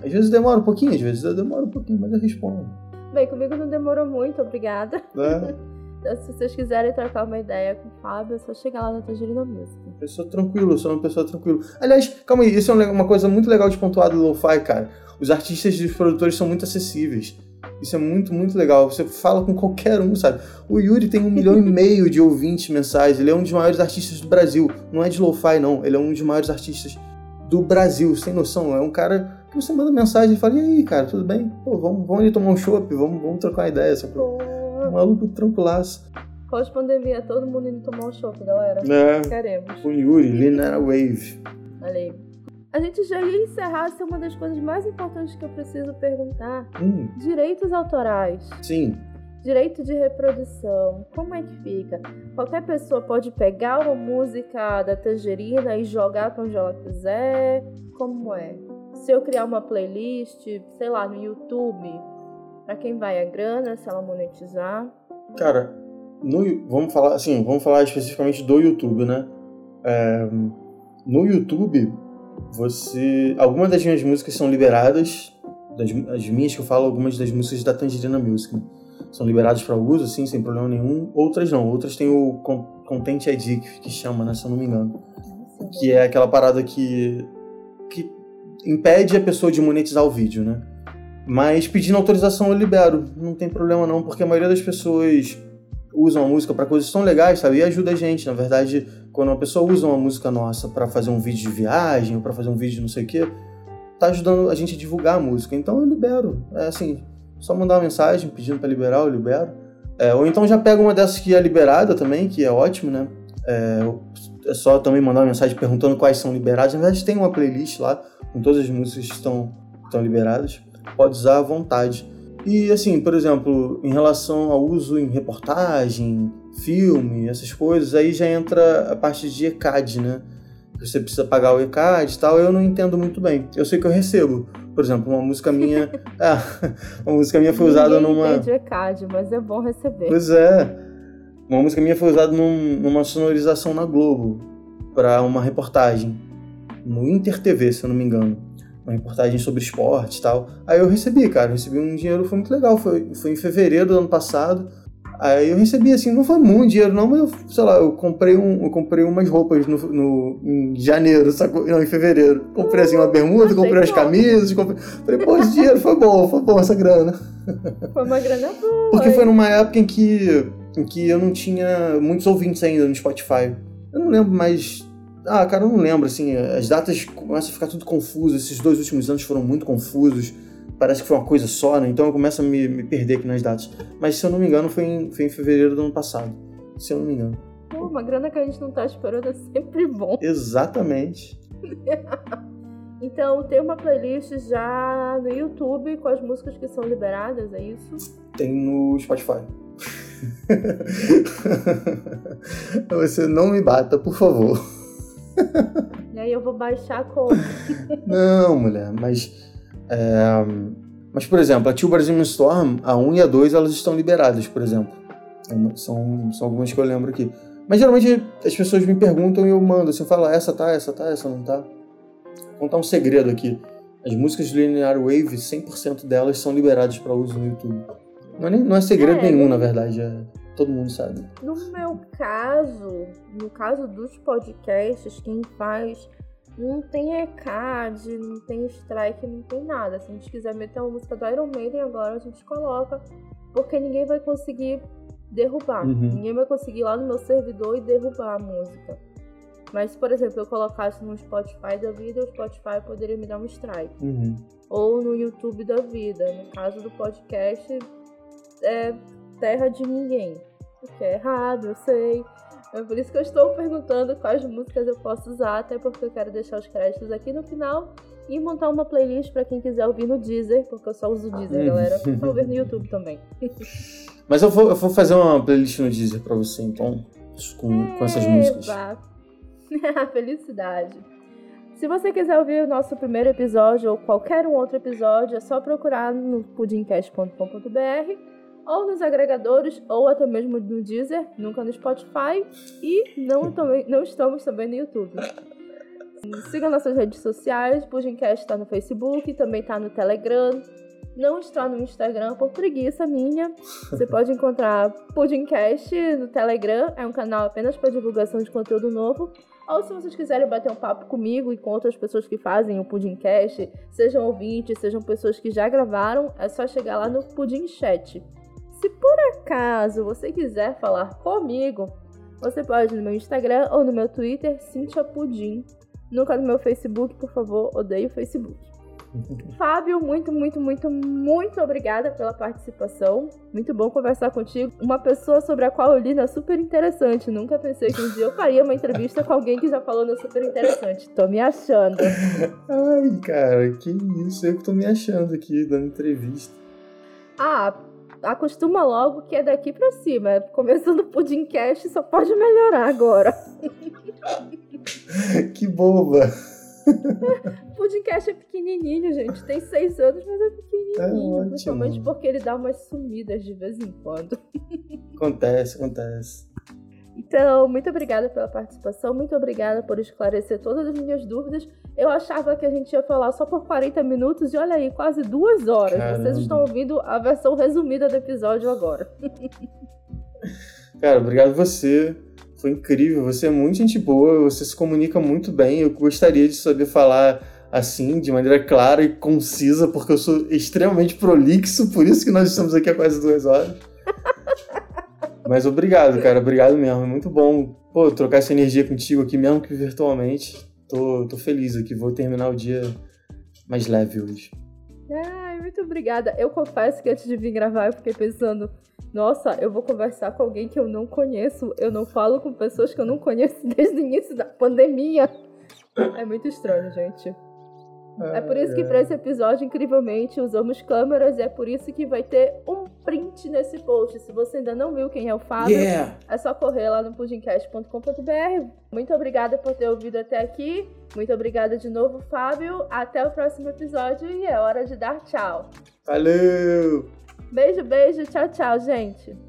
Às vezes demora um pouquinho, às vezes demora um pouquinho, mas eu respondo. Bem, comigo não demorou muito, obrigada. Né? Então, Se vocês quiserem trocar uma ideia com o Fábio, é só chegar lá na Tangerina Music. Pessoa tranquila, eu sou uma pessoa tranquila. Aliás, calma aí, isso é um uma coisa muito legal de pontuar do Lo-Fi, cara. Os artistas e os produtores são muito acessíveis. Isso é muito, muito legal. Você fala com qualquer um, sabe? O Yuri tem um milhão e meio de ouvintes mensais. Ele é um dos maiores artistas do Brasil. Não é de Lo-Fi, não. Ele é um dos maiores artistas do Brasil, sem noção. É um cara que você manda mensagem e fala: E aí, cara, tudo bem? Pô, vamos, vamos ali tomar um chopp, vamos, vamos trocar uma ideia. Um maluco tranquilaço. Pós-pandemia, todo mundo indo tomar um chopp, galera. É. Queremos. O Yuri, Linear Wave. Olha aí. A gente já ia encerrar, essa é uma das coisas mais importantes que eu preciso perguntar. Hum, Direitos autorais. sim. Direito de reprodução, como é que fica? Qualquer pessoa pode pegar uma música da Tangerina e jogar pra onde ela quiser? Como é? Se eu criar uma playlist, sei lá, no YouTube, pra quem vai a grana, se ela monetizar? Cara, no, vamos falar assim, vamos falar especificamente do YouTube, né? É, no YouTube, você, algumas das minhas músicas são liberadas, das, as minhas que eu falo, algumas das músicas da Tangerina Music, né? são liberadas para uso, assim, sem problema nenhum. Outras não, outras tem o Con- Content ID que, que chama, né? Se eu não me engano, que é aquela parada que que impede a pessoa de monetizar o vídeo, né? Mas pedindo autorização eu libero, não tem problema não, porque a maioria das pessoas usam a música para coisas tão legais, sabe? E ajuda a gente, na verdade, quando uma pessoa usa uma música nossa para fazer um vídeo de viagem ou para fazer um vídeo de não sei o quê, tá ajudando a gente a divulgar a música. Então eu libero. É assim, só mandar uma mensagem pedindo para liberar, eu libero. É, ou então já pega uma dessas que é liberada também, que é ótimo, né? É, é só também mandar uma mensagem perguntando quais são liberadas. Na verdade, tem uma playlist lá com todas as músicas que estão, estão liberadas. Pode usar à vontade. E assim, por exemplo, em relação ao uso em reportagem, filme, essas coisas, aí já entra a parte de ECAD, né? Você precisa pagar o ECAD e tal, eu não entendo muito bem. Eu sei que eu recebo. Por exemplo, uma música minha. ah, uma música minha foi usada Ninguém numa. entende ECAD, mas é bom receber. Pois é. Uma música minha foi usada num- numa sonorização na Globo para uma reportagem no Inter TV, se eu não me engano. Uma reportagem sobre esporte e tal. Aí eu recebi, cara, eu recebi um dinheiro, foi muito legal. Foi, foi em fevereiro do ano passado. Aí eu recebi, assim, não foi muito dinheiro, não, mas eu, sei lá, eu comprei, um, eu comprei umas roupas no, no- em janeiro, sacou? Não, em fevereiro. Comprei, assim, uma bermuda, comprei as bom. camisas, comprei... Falei, pô, esse dinheiro foi bom, foi bom essa grana. Foi uma grana boa. Porque foi numa época em que, em que eu não tinha muitos ouvintes ainda no Spotify. Eu não lembro mais. Ah, cara, eu não lembro, assim. As datas começam a ficar tudo confuso. Esses dois últimos anos foram muito confusos. Parece que foi uma coisa só, né? Então eu começo a me, me perder aqui nas datas. Mas se eu não me engano, foi em, foi em fevereiro do ano passado. Se eu não me engano. Pô, uma grana que a gente não tá esperando é sempre bom. Exatamente. Então tem uma playlist já no YouTube com as músicas que são liberadas, é isso? Tem no Spotify. Você não me bata, por favor. E aí eu vou baixar como? não, mulher, mas. É, mas, por exemplo, a Tio Brasil Storm, a 1 e a 2, elas estão liberadas, por exemplo. É são, são algumas que eu lembro aqui. Mas geralmente as pessoas me perguntam e eu mando. Assim, eu falo, essa tá, essa tá, essa não tá. Vou contar um segredo aqui. As músicas do Linear Wave, 100% delas são liberadas para uso no YouTube. Não é, nem, não é segredo é, nenhum, na verdade. É, todo mundo sabe. No meu caso, no caso dos podcasts, quem faz não tem ECAD, não tem strike, não tem nada. Se a gente quiser meter uma música do Iron Maiden agora, a gente coloca, porque ninguém vai conseguir derrubar. Uhum. Ninguém vai conseguir ir lá no meu servidor e derrubar a música. Mas, por exemplo, eu colocasse no Spotify da vida, o Spotify poderia me dar um strike. Uhum. Ou no YouTube da vida. No caso do podcast, é terra de ninguém. O que é errado, eu sei. É por isso que eu estou perguntando quais músicas eu posso usar, até porque eu quero deixar os créditos aqui no final e montar uma playlist para quem quiser ouvir no Deezer, porque eu só uso o Deezer, uhum. galera. Pra ouvir no YouTube também. Mas eu vou, eu vou fazer uma playlist no Deezer para você, então, com, com essas músicas. Felicidade. Se você quiser ouvir o nosso primeiro episódio ou qualquer um outro episódio, é só procurar no pudimcast.com.br ou nos agregadores ou até mesmo no Deezer, nunca no Spotify e não, também, não estamos também no YouTube. Siga nossas redes sociais, Pudimcast está no Facebook, também está no Telegram, não está no Instagram por preguiça minha. Você pode encontrar Pudimcast no Telegram, é um canal apenas para divulgação de conteúdo novo. Ou se vocês quiserem bater um papo comigo e com outras pessoas que fazem o Pudimcast, sejam ouvintes, sejam pessoas que já gravaram, é só chegar lá no Pudim Chat. Se por acaso você quiser falar comigo, você pode ir no meu Instagram ou no meu Twitter, Cintia Pudim. Nunca no meu Facebook, por favor, odeio o Facebook. Fábio, muito, muito, muito, muito obrigada pela participação. Muito bom conversar contigo. Uma pessoa sobre a qual eu li na super interessante. Nunca pensei que um dia eu faria uma entrevista com alguém que já falou na super interessante. Tô me achando. Ai, cara, que isso. Eu que tô me achando aqui, dando entrevista. Ah, acostuma logo que é daqui pra cima. Começando o Pudimcast, só pode melhorar agora. que boba. Pudimcast é pequenininho, gente. Tem seis anos, mas é pequenininho. É principalmente porque ele dá umas sumidas de vez em quando. Acontece, acontece. Então, muito obrigada pela participação, muito obrigada por esclarecer todas as minhas dúvidas. Eu achava que a gente ia falar só por 40 minutos e olha aí, quase duas horas. Caramba. Vocês estão ouvindo a versão resumida do episódio agora. Cara, obrigado você. Foi incrível. Você é muito gente boa, você se comunica muito bem. Eu gostaria de saber falar assim, de maneira clara e concisa, porque eu sou extremamente prolixo, por isso que nós estamos aqui há quase duas horas. Mas obrigado, cara. Obrigado mesmo. É muito bom, pô, trocar essa energia contigo aqui, mesmo que virtualmente. Tô, tô feliz aqui. Vou terminar o dia mais leve hoje. Ai, muito obrigada. Eu confesso que antes de vir gravar, eu fiquei pensando, nossa, eu vou conversar com alguém que eu não conheço. Eu não falo com pessoas que eu não conheço desde o início da pandemia. É muito estranho, gente. É por isso que para esse episódio, incrivelmente, usamos câmeras e é por isso que vai ter um print nesse post. Se você ainda não viu quem é o Fábio, yeah. é só correr lá no pudimcast.com.br. Muito obrigada por ter ouvido até aqui. Muito obrigada de novo, Fábio. Até o próximo episódio e é hora de dar tchau. Valeu! Beijo, beijo. Tchau, tchau, gente.